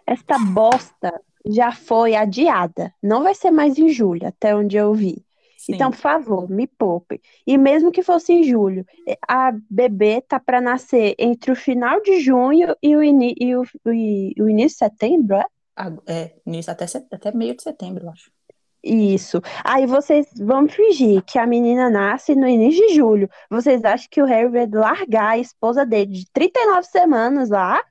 essa bosta já foi adiada. Não vai ser mais em julho, até onde eu vi. Sim. Então, por favor, me poupe. E mesmo que fosse em julho, a bebê tá para nascer entre o final de junho e o, e o, e o início de setembro, é? É, nisso até, set- até meio de setembro, eu acho. Isso. Aí vocês vão fingir que a menina nasce no início de julho. Vocês acham que o Harry vai largar a esposa dele de 39 semanas lá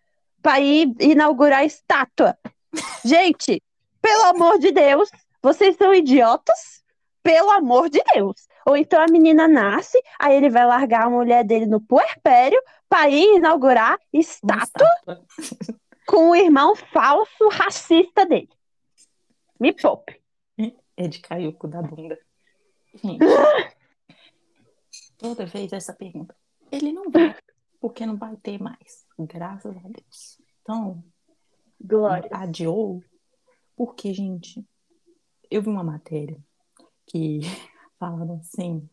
para ir inaugurar a estátua? Gente, pelo amor de Deus, vocês são idiotas? Pelo amor de Deus. Ou então a menina nasce, aí ele vai largar a mulher dele no puerpério para ir inaugurar estátua, estátua. com o irmão falso racista dele. Me poupe. É de cair o cu da bunda. Gente, toda vez essa pergunta. Ele não vai, porque não vai ter mais. Graças a Deus. Então, Glória. adiou, porque, gente, eu vi uma matéria que falava assim,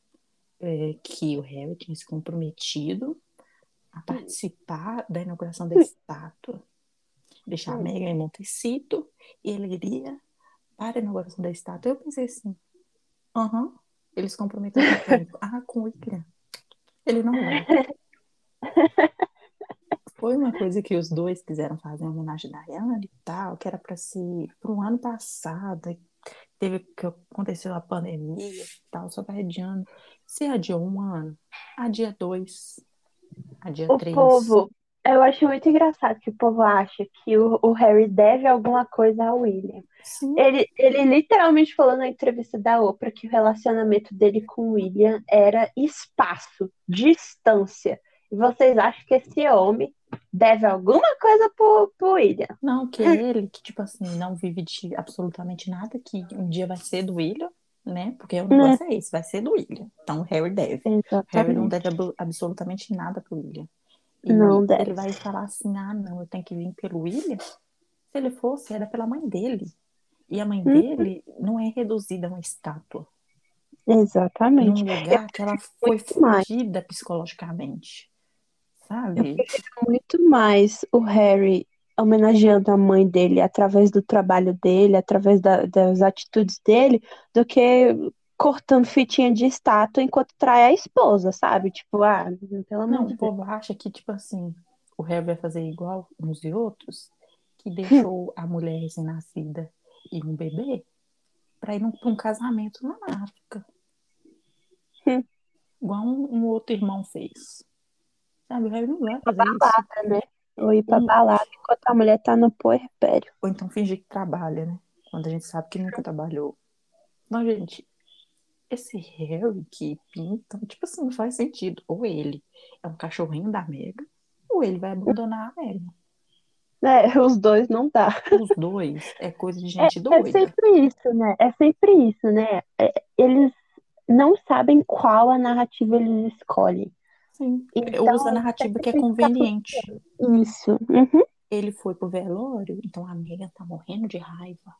é, que o Harry tinha se comprometido a participar da inauguração da estátua, deixar a Meghan em Montecito, e ele iria para a inauguração da estátua. Eu pensei assim, aham, uh -huh, eles comprometeram com Ah, com o William. Ele não vai. Foi uma coisa que os dois quiseram fazer em homenagem a Diana e tal, que era para ser para um ano passado, teve que aconteceu a pandemia e tal, só vai adiando. Se adiou um ano, adia dois, adia o três. povo, eu acho muito engraçado que o povo acha que o, o Harry deve alguma coisa ao William. Sim. Ele, ele literalmente falou na entrevista da Oprah que o relacionamento dele com o William era espaço, distância. E vocês acham que esse homem deve alguma coisa pro, pro William? Não, que ele, que tipo assim, não vive de absolutamente nada, que um dia vai ser do William, né? Porque o negócio é esse, vai ser do William. Então o Harry deve. Exatamente. Harry não deve ab- absolutamente nada pro William. E Não deve. ele vai falar assim, ah, não, eu tenho que vir pelo William. Se ele fosse, era pela mãe dele. E a mãe Uhum. dele não é reduzida a uma estátua. Exatamente. Num lugar que ela foi fugida psicologicamente. Sabe? Muito mais o Harry homenageando a mãe dele através do trabalho dele, através da- das atitudes dele, do que cortando fitinha de estátua enquanto trai a esposa, sabe? Tipo, ah, pelo amor Não, de o povo acha que, tipo assim, o Harry vai fazer igual uns e outros, que deixou a mulher recém-nascida e um bebê pra ir pra um casamento na África. Hum. Igual um, um outro irmão fez. Sabe, o Harry não vai fazer isso. né? Ou ir pra Hum. balada enquanto a mulher tá no puerpério. Ou então fingir que trabalha, né? Quando a gente sabe que nunca trabalhou. Não, gente, esse Harry que pinta, tipo assim, não faz sentido. Ou ele é um cachorrinho da Mega, ou ele vai abandonar a Mega. É, os dois não dá. Os dois é coisa de gente É doida. sempre isso, né? É sempre isso, né? É, eles não sabem qual a narrativa eles escolhem. Sim. Eu Então, uso a narrativa que é conveniente. Isso. Uhum. Ele foi pro velório, então a Megan tá morrendo de raiva.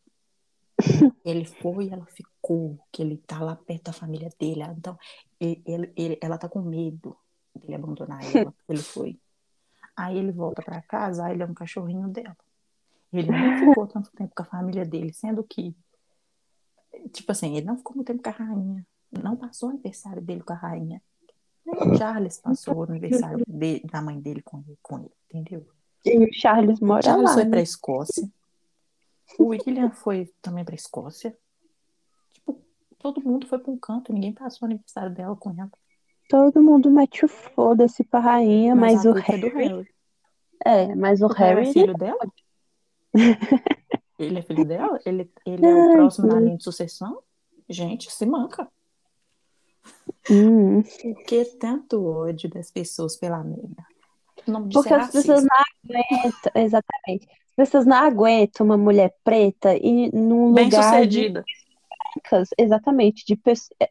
Ele foi, ela ficou, que ele tá lá perto da família dele. Então, ele, ele- ele- ela tá com medo dele abandonar ela. Ele foi. Aí ele volta pra casa, aí ele é um cachorrinho dela. Ele não ficou tanto tempo com a família dele, sendo que, tipo assim, ele não ficou muito tempo com a rainha. Não passou o aniversário dele com a rainha. Nem o Charles passou o aniversário de- da mãe dele com ele, com ele, entendeu? E o Charles O mora Charles lá, foi né? pra Escócia. O William foi também pra Escócia. Tipo, todo mundo foi pra um canto, ninguém passou o aniversário dela com ela. Todo mundo mete o foda-se pra rainha, mas, a o é Harry. Harry. É, mas o, O Harry Harry. é filho dela? Ele é filho dela? Ele, ele é o próximo na linha de sucessão? Gente, se manca. Hum, Por que tanto ódio das pessoas pela nome disso porque é as pessoas racismo. não aguentam. Exatamente. As pessoas não aguentam uma mulher preta e num Bem lugar de sucedida. brancas, exatamente, de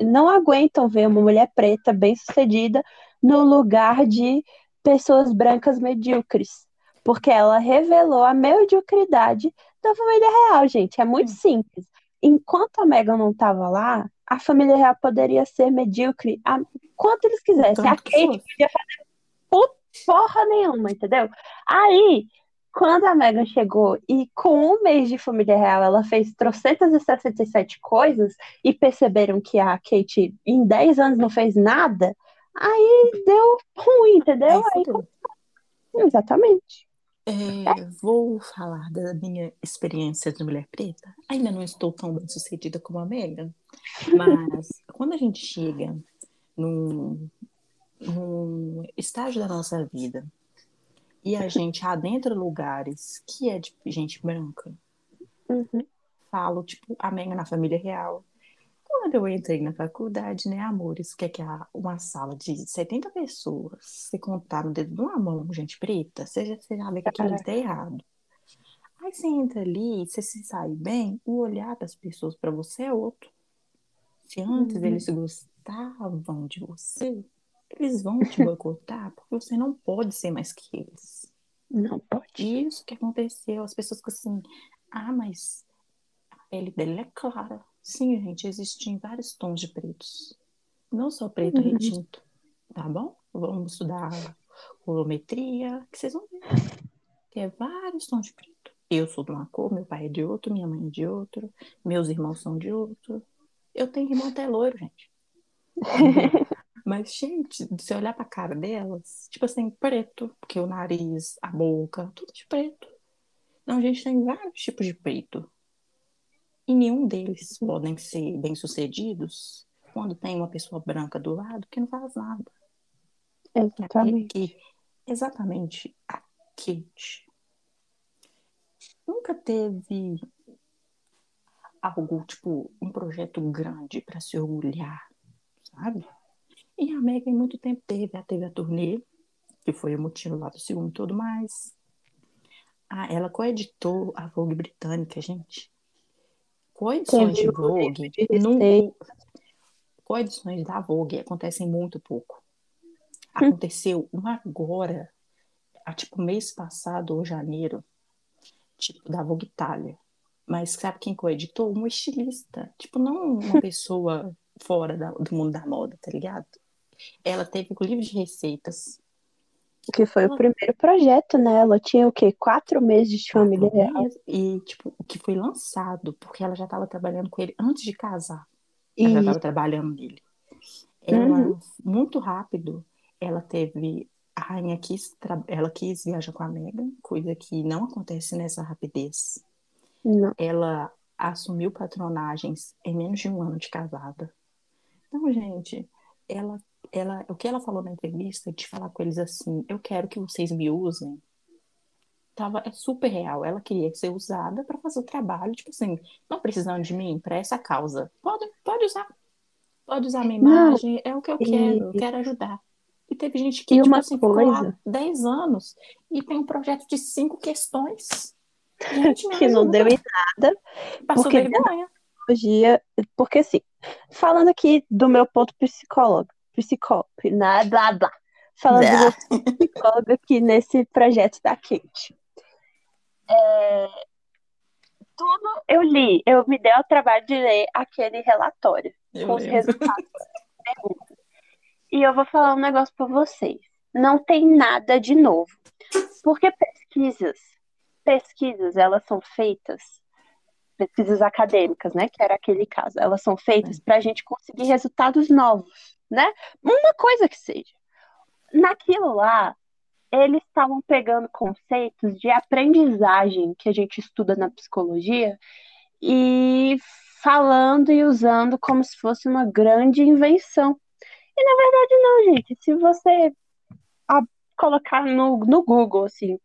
não aguentam ver uma mulher preta bem-sucedida no lugar de pessoas brancas medíocres, porque ela revelou a mediocridade da família real, gente. É muito simples. Enquanto a Meghan não estava lá, a família real poderia ser medíocre a quanto eles quisessem. A Tanto que Kate fosse. podia fazer porra nenhuma, entendeu? Aí, quando a Meghan chegou e com um mês de família real ela fez 367 coisas e perceberam que a Kate em 10 anos não fez nada, aí deu ruim, entendeu? Aí Aí, exatamente. É, vou falar da minha experiência de mulher preta. Ainda não estou tão bem sucedida como a Megan, mas quando a gente chega num, num estágio da nossa vida e a gente adentra lugares que é de gente branca, Uhum. falo, tipo, a Megan na família real. Quando eu entrei na faculdade, né, amores, que é que é uma sala de 70 pessoas, se contar no dedo de uma mão, gente preta, você já, você já vê que aquilo está errado. Aí você entra ali, você se sai bem, o olhar das pessoas para você é outro. Se antes uhum. eles gostavam de você, eles vão te boicotar porque você não pode ser mais que eles. Não pode. Isso que aconteceu. As pessoas ficam assim, ah, mas a pele dele é clara. Sim, gente, existem vários tons de pretos. Não só preto uhum. retinto. Tá bom? Vamos estudar colometria, que vocês vão ver. Tem é vários tons de preto. Eu sou de uma cor, meu pai é de outro, minha mãe é de outro, meus irmãos são de outro. Eu tenho irmão até loiro, gente. Mas, gente, se olhar pra cara delas, tipo assim, preto, porque o nariz, a boca, tudo de preto. Não, a gente tem vários tipos de preto. E nenhum deles podem ser bem-sucedidos quando tem uma pessoa branca do lado que não faz nada. Exatamente. Que, exatamente a Kate nunca teve algo, tipo, um projeto grande para se orgulhar, sabe? E a Megan, muito tempo, teve, ela teve a turnê, que foi o motivo lá do segundo e tudo mais. Ah, ela coeditou a Vogue britânica, gente. Coedições de Vogue, no... coedições da Vogue acontecem muito pouco. Hum. Aconteceu uma agora, a, tipo, mês passado ou janeiro, tipo, da Vogue Itália. Mas sabe quem coeditou? Um estilista. Tipo, não uma pessoa fora da, do mundo da moda, tá ligado? Ela teve o livro de receitas. Que foi o primeiro projeto, né? Ela tinha o quê? Quatro meses de família real. E, tipo, o que foi lançado, porque ela já estava trabalhando com ele antes de casar. Ela e... já estava trabalhando nele. Ela, uhum. muito rápido, ela teve. A rainha quis, ela quis viajar com a Megan, coisa que não acontece nessa rapidez. Não. Ela assumiu patronagens em menos de um ano de casada. Então, gente, ela ela, o que ela falou na entrevista, de falar com eles assim, eu quero que vocês me usem, tava, é super real. Ela queria ser usada para fazer o trabalho, tipo assim, não precisando de mim para essa causa. Pode, pode usar. Pode usar minha imagem, não, é o que eu e... quero, eu quero ajudar. E teve gente que, e tipo assim, coisa... ficou lá 10 anos e tem um projeto de cinco questões. Gente, que não deu em nada. Passou porque vergonha. Porque assim, falando aqui do meu ponto psicológico, psicólogo, nada, blá, blá. Falando do psicólogo aqui nesse projeto da Kate. É, tudo eu li, eu me dei o trabalho de ler aquele relatório eu com lembro. os resultados E eu vou falar um negócio para vocês. Não tem nada de novo. Porque pesquisas, pesquisas, elas são feitas, pesquisas acadêmicas, né? Que era aquele caso, elas são feitas para a gente conseguir resultados novos né? Uma coisa que seja. Naquilo lá, eles estavam pegando conceitos de aprendizagem que a gente estuda na psicologia e falando e usando como se fosse uma grande invenção. E na verdade não, gente. Se você colocar no, no Google assim,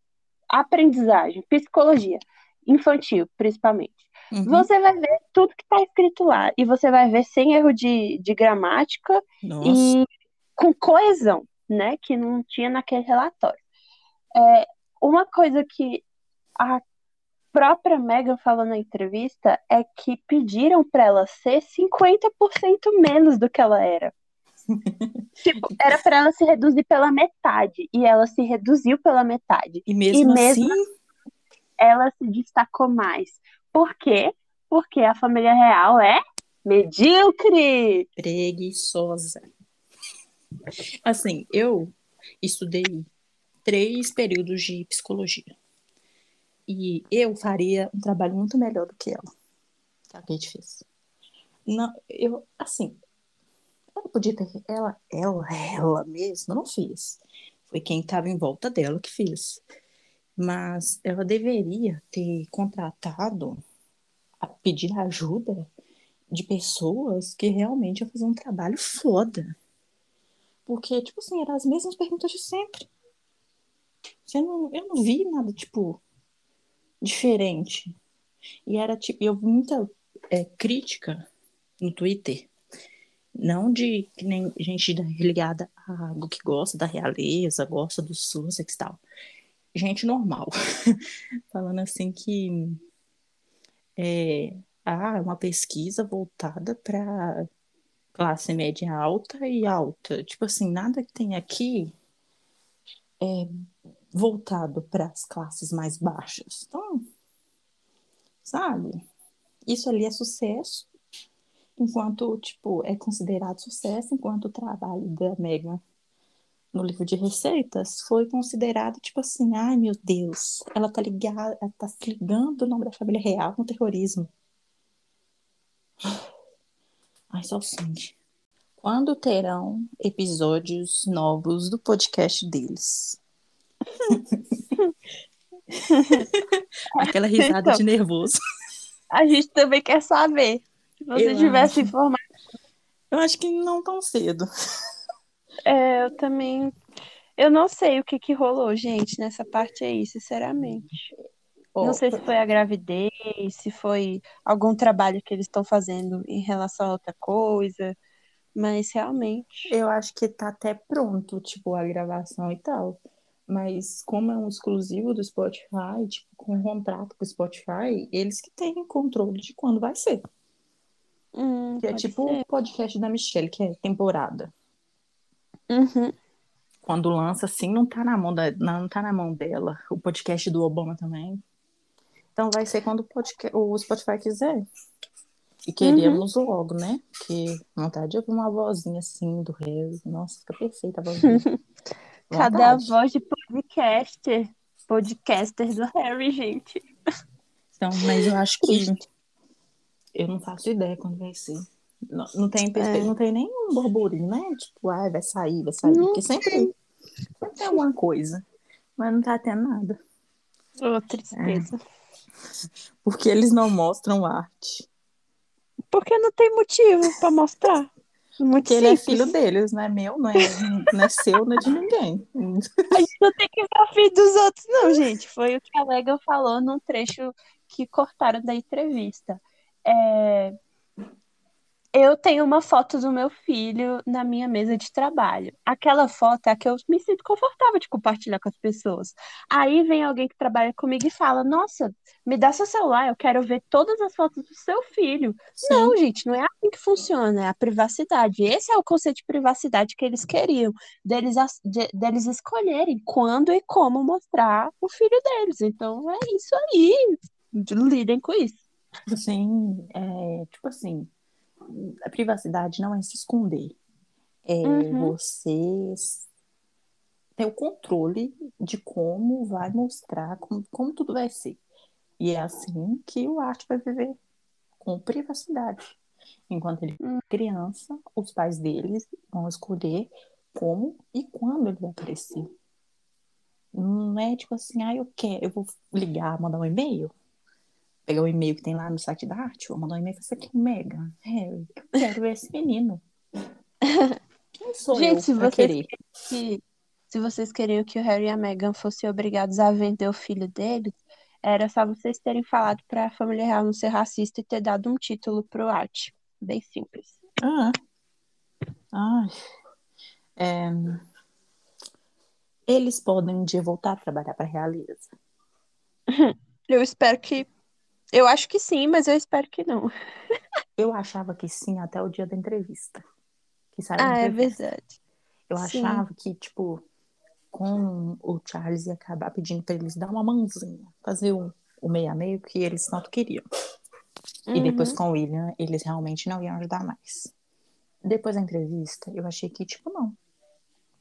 aprendizagem, psicologia infantil, principalmente, Uhum. Você vai ver tudo que está escrito lá. E você vai ver sem erro de, de gramática Nossa. e com coesão, né? Que não tinha naquele relatório. É, uma coisa que a própria Megan falou na entrevista é que pediram para ela ser 50% menos do que ela era. tipo, era para ela se reduzir pela metade e ela se reduziu pela metade. E mesmo, e mesmo assim, ela se destacou mais. Por quê? Porque a família real é medíocre. Preguiçosa. Assim, eu estudei três períodos de psicologia. E eu faria um trabalho muito melhor do que ela. Que a gente. Não, eu, assim, ela podia ter. Ela, ela, ela mesma não fez. Foi quem estava em volta dela que fez mas ela deveria ter contratado, a pedir ajuda de pessoas que realmente iam fazer um trabalho foda. Porque, tipo assim, eram as mesmas perguntas de sempre. Você não, eu não vi nada, tipo, diferente. E era, tipo, eu vi muita é, crítica no Twitter. Não de que nem gente ligada a algo que gosta da realeza, gosta do Sussex e tal. Gente normal. Falando assim que é ah, uma pesquisa voltada para classe média alta e alta. Tipo assim, nada que tem aqui é voltado para as classes mais baixas. Então, sabe? Isso ali é sucesso, enquanto, tipo, é considerado sucesso, enquanto o trabalho da Megan no livro de receitas foi considerado, tipo assim, ai meu Deus, ela tá ligada, ela tá se ligando o nome da família real com terrorismo. Ai, só sangue. Quando terão episódios novos do podcast deles? Aquela risada então, de nervoso. A gente também quer saber. Se você eu tivesse acho... informado. Eu acho que não tão cedo. É, eu também. Eu não sei o que, que rolou, gente, nessa parte aí, sinceramente. Não sei se foi a gravidez, se foi algum trabalho que eles estão fazendo em relação a outra coisa, mas realmente. Eu acho que tá até pronto, tipo, a gravação e tal. Mas como é um exclusivo do Spotify, tipo, com um contrato com o Spotify, eles que têm controle de quando vai ser. Hum, é tipo o podcast da Michelle, que é temporada. Uhum. Quando lança, assim, não tá na mão da, não tá na mão dela. O podcast do Obama também. Então vai ser quando o, podcast, o Spotify quiser. E queríamos uhum. logo, né? Porque vontade de ouvir uma vozinha assim do Harry. Nossa, fica perfeita a vozinha. Cadê a voz de podcaster? Podcaster do Harry, gente. Então, mas eu acho que. Eu não faço ideia quando vai ser. Não, não, tem, é. não tem nenhum burburinho, né? Tipo, ah, vai sair, vai sair. Não Porque sempre, sempre tem alguma coisa. Mas não tá tendo nada. Oh, tristeza. É. Porque eles não mostram arte. Porque não tem motivo para mostrar. Muito Porque ele é filho deles, não é meu, não é, não é seu, não é de ninguém. A gente não tem que ver filho dos outros, não, gente. Foi o que a Lega falou num trecho que cortaram da entrevista. É, eu tenho uma foto do meu filho na minha mesa de trabalho. Aquela foto é a que eu me sinto confortável de compartilhar com as pessoas. Aí vem alguém que trabalha comigo e fala: Nossa, me dá seu celular, eu quero ver todas as fotos do seu filho. Sim. Não, gente, não é assim que funciona, é a privacidade. Esse é o conceito de privacidade que eles queriam, deles, de, deles escolherem quando e como mostrar o filho deles. Então é isso aí. Lidem com isso. Sim, é, tipo assim a privacidade não é se esconder. É uhum. você ter o controle de como vai mostrar, como, como tudo vai ser. E é assim que o arte vai viver, com privacidade. Enquanto ele é criança, os pais deles vão escolher como e quando ele vai aparecer. Não é tipo assim, ah, eu quero, eu vou ligar, mandar um e-mail pegar o e-mail que tem lá no site da arte, vou mandar um e-mail e falar assim, Mega, Harry, eu quero ver esse menino. Quem sou Gente, eu se vocês? Que, se vocês queriam que o Harry e a Meghan fossem obrigados a vender o filho deles, era só vocês terem falado para a família real não ser racista e ter dado um título pro arte. Bem simples. Ah. Ai. É... Eles podem um dia voltar a trabalhar para a realeza. Eu espero que eu acho que sim, mas eu espero que não. Eu achava que sim até o dia da entrevista. Que saiu ah, é verdade. Eu sim. achava que, tipo, com o Charles ia acabar pedindo para eles dar uma mãozinha, fazer o, o meio a meio que eles tanto queriam. Uhum. E depois com o William, eles realmente não iam ajudar mais. Depois da entrevista, eu achei que, tipo, não.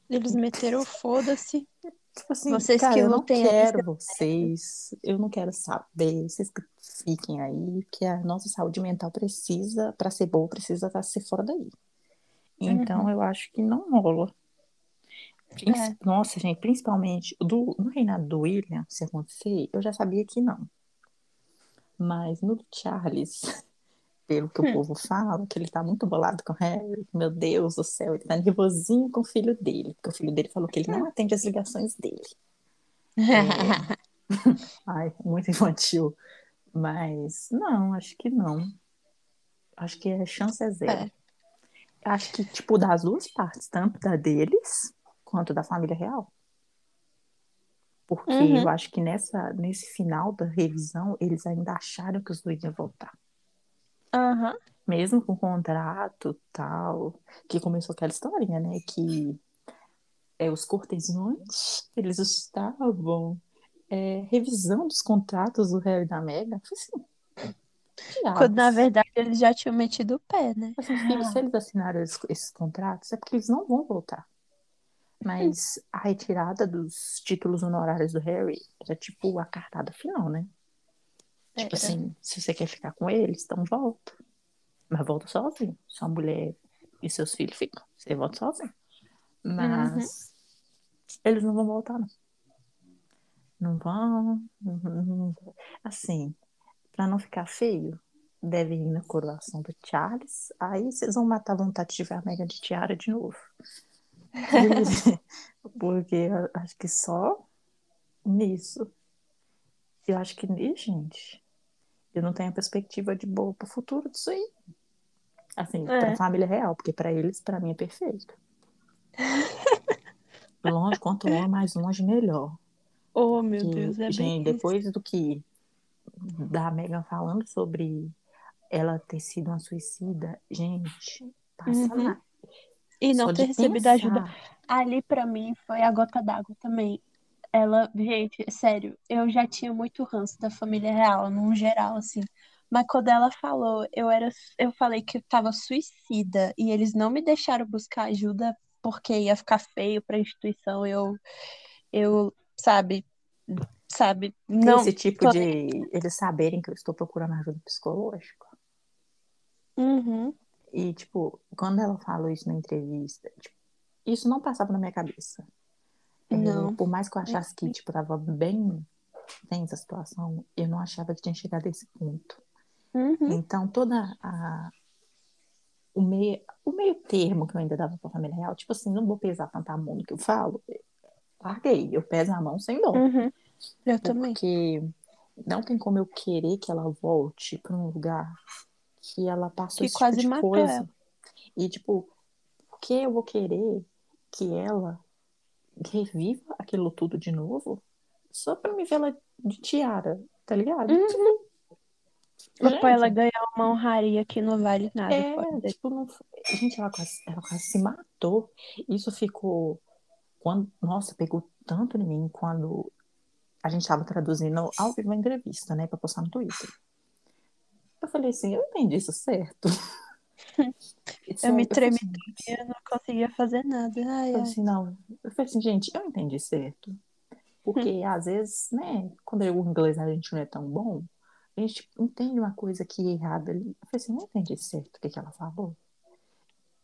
Eles meteram foda-se. Tipo assim, vocês cara, que eu não quero vocês, eu não quero saber, vocês fiquem aí, que a nossa saúde mental precisa, para ser boa, precisa estar tá, ser fora daí. Então, uhum. eu acho que não rola. É. Nossa, gente, principalmente do, no reinado do William, se acontecer, eu já sabia que não. Mas no Charles, pelo que hum. o povo fala, que ele tá muito bolado com o Harry. Meu Deus do céu, ele tá nervosinho com o filho dele, porque o filho dele falou que ele não atende as ligações dele. É... Ai, muito infantil. Mas não, acho que não. Acho que a chance é zero. É. Acho que, tipo, das duas partes, tanto da deles quanto da família real. Porque Uhum. eu acho que nessa, nesse final da revisão, eles ainda acharam que os dois iam voltar. Aham. Mesmo com contrato tal, que começou aquela historinha, né? Que é, os cortesãos, eles estavam é, revisando os contratos do Harry da falei assim, Quando na verdade eles já tinham metido o pé, né? Assim, se eles assinaram esses, esses contratos, é porque eles não vão voltar. Mas a retirada dos títulos honorários do Harry era tipo a cartada final, né? Tipo Era. assim, se você quer ficar com eles, então volta. Mas volta sozinho. Sua mulher e seus filhos ficam. Você volta sozinho. Mas eles não vão voltar, não. Não vão. Assim, pra não ficar feio, devem ir na coroação do Charles. Aí vocês vão matar a vontade de ver a Meghan de tiara de novo. Porque eu acho que só nisso. Eu acho que, gente, eu não tenho a perspectiva de boa pro futuro disso aí. Assim, É. pra família real, porque pra eles, pra mim, é perfeito. Longe, quanto longe, mais longe, melhor. Oh, meu Que, Deus, é bem gente, isso. depois do que da Megan falando sobre ela ter sido uma suicida, gente, passa Uhum. mais. E não Só ter recebido ajuda. pensar. Ali pra mim foi a gota d'água também. Ela, gente, sério, eu já tinha muito ranço da família real, num geral, assim. Mas quando ela falou, eu era, eu falei que eu tava suicida e eles não me deixaram buscar ajuda porque ia ficar feio pra instituição. Eu, eu, sabe, sabe, Tem não. esse tipo de eles saberem que eu estou procurando ajuda psicológica. Uhum, E, tipo, quando ela falou isso na entrevista, tipo, isso não passava na minha cabeça. É, Não. por mais que eu achasse que, tipo, tava bem tensa a situação, eu não achava que tinha chegado a esse ponto. uhum, Então, toda a... O meio, o meio termo que eu ainda dava pra família real, tipo assim, não vou pesar tanto a mão no que eu falo, larguei, eu peso a mão sem dó. uhum. Eu também. Porque não tem como eu querer que ela volte pra um lugar que ela passou Que esse quase tipo de coisa. ela. E, tipo, por que eu vou querer que ela reviva aquilo tudo de novo só pra me ver ela de tiara, tá ligado? Uhum. Tipo, pra ela gente, ganhar uma honraria que não vale nada. é, tipo, não... gente, ela quase, ela quase se matou. Isso ficou, quando, nossa, pegou tanto em mim quando a gente tava traduzindo ao vivo a entrevista, né, pra postar no Twitter. Eu falei assim, eu entendi isso certo. Eu me tremi assim, Eu não conseguia fazer nada. Ai, Eu falei assim, não. Eu falei assim, gente, eu entendi certo. Porque às vezes, né, quando o inglês a gente não é tão bom, a gente entende uma coisa que é errada ali. Eu falei assim, não entendi certo o que, que ela falou.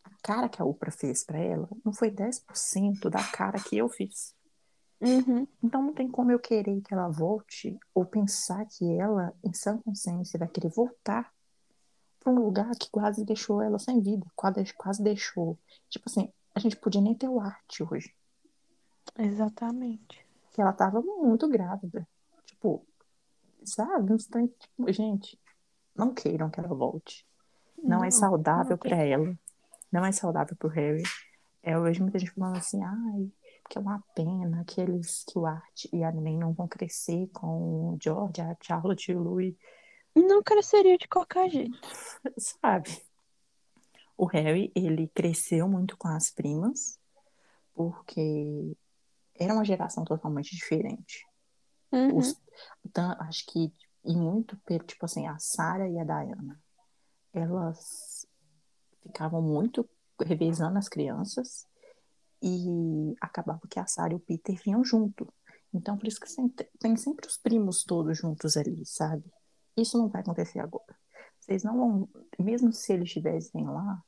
A cara que a Oprah fez pra ela não foi 10% da cara que eu fiz. Uhum. Então não tem como eu querer que ela volte ou pensar que ela, em sã consciência, vai querer voltar para um lugar que quase deixou ela sem vida, quase, quase deixou. Tipo assim, a gente podia nem ter o arte hoje. Exatamente. que ela tava muito grávida. Tipo, sabe? Trem, tipo, gente, não queiram que ela volte. Não, é saudável não tem. pra ela. Não é saudável pro Harry. É, eu vejo muita gente falando assim, ai, que é uma pena que eles, que o Art e a Neném não vão crescer com o George, a Charlotte e o Louis, Não cresceria de qualquer jeito. sabe? O Harry, ele cresceu muito com as primas, porque era uma geração totalmente diferente. Uhum. Os, tan- acho que e muito tipo assim a Sarah e a Diana elas ficavam muito revezando as crianças e acabava que a Sarah e o Peter vinham junto então por isso que tem sempre os primos todos juntos ali sabe isso não vai acontecer agora vocês não vão mesmo se eles estivessem lá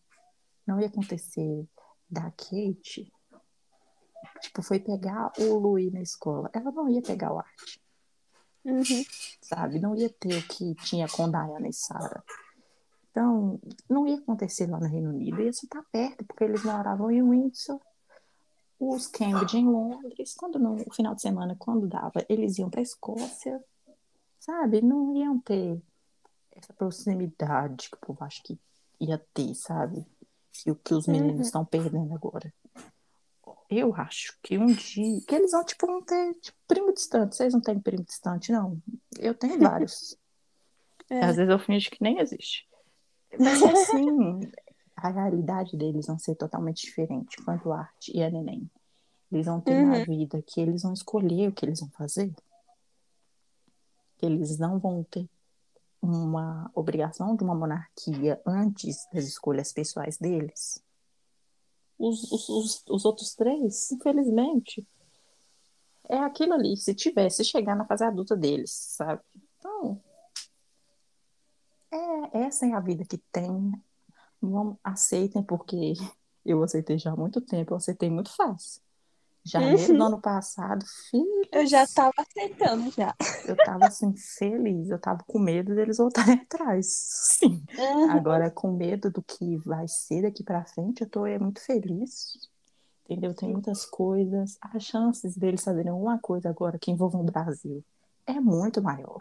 não ia acontecer da Kate tipo foi pegar o Louis na escola ela não ia pegar o Art Uhum. sabe? Não ia ter o que tinha com Diana e Sarah. Então, não ia acontecer lá no Reino Unido, ia estar perto, porque eles moravam em Windsor, os Cambridge em Londres, quando no final de semana, quando dava, eles iam para a Escócia, sabe? Não iam ter essa proximidade que o povo acha que ia ter, sabe? E o que os meninos Uhum. estão perdendo agora. Eu acho que um dia. Que eles vão, tipo, não ter tipo, primo distante. Vocês não têm primo distante, não? Eu tenho vários. É. Às vezes eu finjo que nem existe. Mas assim, a realidade deles vão ser totalmente diferente quanto a arte e a neném. Eles vão ter uma Uhum. vida que eles vão escolher o que eles vão fazer. Que eles não vão ter uma obrigação de uma monarquia antes das escolhas pessoais deles. Os, os, os, os outros três, infelizmente, é aquilo ali. Se tivesse chegar na fase adulta deles, sabe? Então, é, essa é a vida que tem. Não aceitem, porque eu aceitei já há muito tempo, eu aceitei muito fácil. Janeiro do ano passado, filho, Eu já tava aceitando já. eu tava assim, feliz, eu tava com medo deles voltarem atrás. Sim. Uhum. Agora, com medo do que vai ser daqui pra frente, eu tô é, muito feliz. Entendeu? Tem muitas coisas. As chances deles fazerem alguma coisa agora que envolvam o Brasil é muito maior.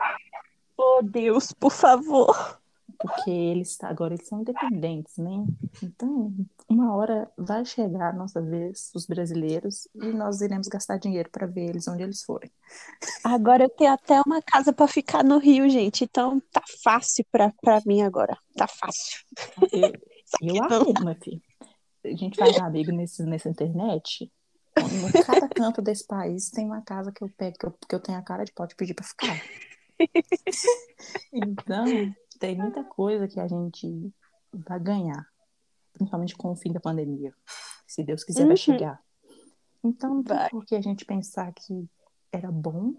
Oh, Deus, por favor. Porque eles agora eles são independentes, né? Então, uma hora vai chegar a nossa vez, os brasileiros, e nós iremos gastar dinheiro para ver eles onde eles forem. Agora eu tenho até uma casa pra ficar no Rio, gente. Então tá fácil pra, pra mim agora. Tá fácil. Eu, eu meu filho. A gente faz amigo nesse, nessa internet. Em cada canto desse país tem uma casa que eu pego, que eu, que eu tenho a cara de pode pedir para ficar. Então, tem muita coisa que a gente vai ganhar, principalmente com o fim da pandemia. Se Deus quiser, Uhum. vai chegar. Então, não tem por que a gente pensar que era bom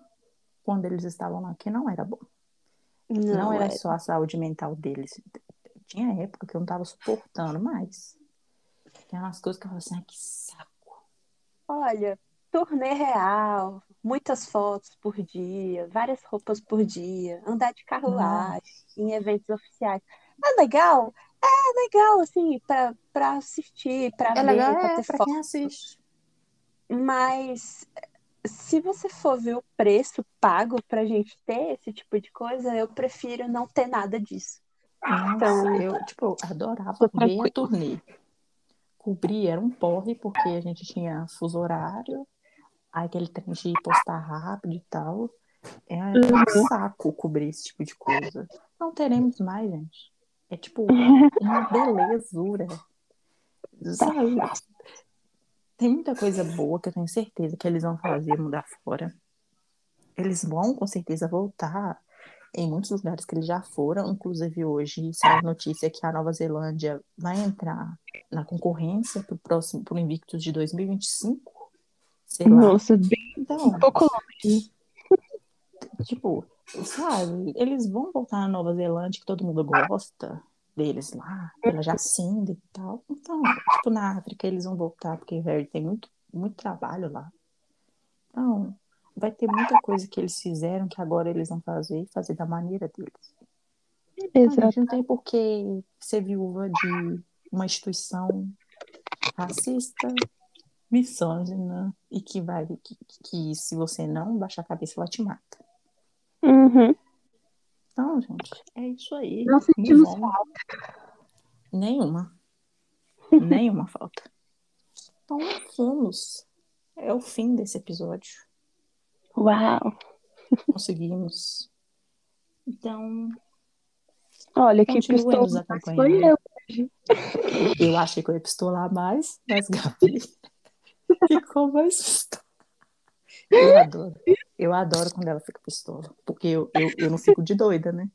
quando eles estavam lá, que não era bom. Não, Não, era é. só a saúde mental deles. Tinha época que eu não tava suportando mais. Tem umas coisas que eu falo assim, ai, que saco. Olha, turnê real, muitas fotos por dia, várias roupas por dia, andar de carruagem em eventos oficiais. É legal? É legal, assim, pra, pra assistir, pra É ver, legal, pra é, ter pra foto. quem assiste. Mas se você for ver o preço pago pra gente ter esse tipo de coisa, eu prefiro não ter nada disso. Nossa, Então, eu, tipo, adorava ver a turnê. Cobrir era um porre, porque a gente tinha fuso horário, aí aquele trem de postar rápido e tal. É um saco cobrir esse tipo de coisa. Não teremos mais, gente. É tipo uma belezura. Sabe? Tem muita coisa boa que eu tenho certeza que eles vão fazer mudar fora. Eles vão com certeza voltar em muitos lugares que eles já foram. Inclusive hoje saiu a notícia que a Nova Zelândia vai entrar na concorrência para o próximo, para o Invictus de 2025. Sei lá. Nossa, bem Então, um pouco longe. tipo, sabe, eles vão voltar na Nova Zelândia, que todo mundo gosta deles lá, pela Jacinda e tal. Então, tipo, na África eles vão voltar, porque, velho, tem muito, muito trabalho lá. Então, vai ter muita coisa que eles fizeram que agora eles vão fazer e fazer da maneira deles. A Exato. gente não tem por que ser viúva de uma instituição racista, misógina e que vai que, que se você não baixar a cabeça ela te mata. Uhum. Então, gente, é isso aí. Não sentimos on. Nenhuma. Nenhuma falta. Então, fomos. É o fim desse episódio. Uau. Conseguimos. Então, Olha, que pistola foi eu. eu achei que eu ia pistolar mais, mas Gabi ficou mais pistola. Eu adoro. Eu adoro quando ela fica pistola. Porque eu, eu, eu não fico de doida, né?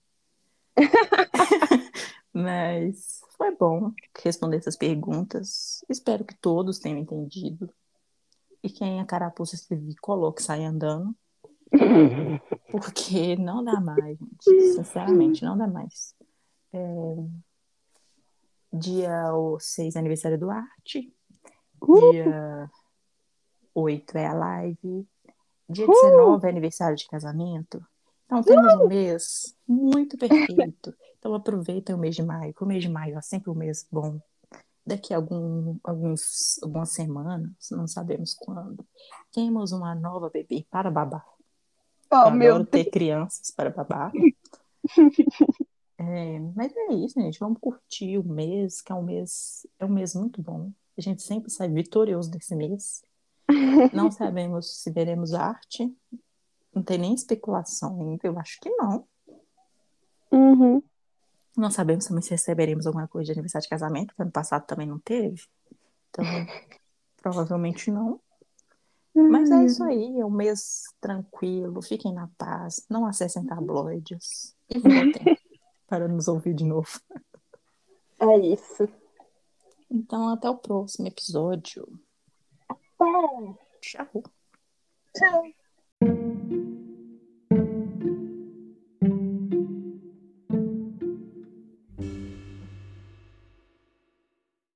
Mas foi bom responder essas perguntas. Espero que todos tenham entendido. E quem a carapuça se vir, coloque sai andando. Porque não dá mais, gente. Sinceramente, não dá mais. É... Dia 6 é aniversário do Arte. Uh, Dia 8 é a live. Dia 19 é aniversário de casamento. Então temos um mês muito perfeito. Então aproveitem o mês de maio, que o mês de maio é sempre um mês bom. Daqui a algum, alguns, algumas semanas, não sabemos quando, temos uma nova bebê para babar. oh, meu adoro ter crianças para babar. É, mas é isso, gente. Vamos curtir o mês, que é um mês, é um mês muito bom. A gente sempre sai vitorioso desse mês. Não sabemos se veremos arte. Não tem nem especulação ainda. Eu acho que não. Uhum. Não sabemos também se receberemos alguma coisa de aniversário de casamento, que ano passado também não teve. Então, provavelmente não. Mas é isso aí, é um mês tranquilo, fiquem na paz, não acessem tabloides e voltem para nos ouvir de novo. É isso. Então, até o próximo episódio. Bye. Ciao. Ciao.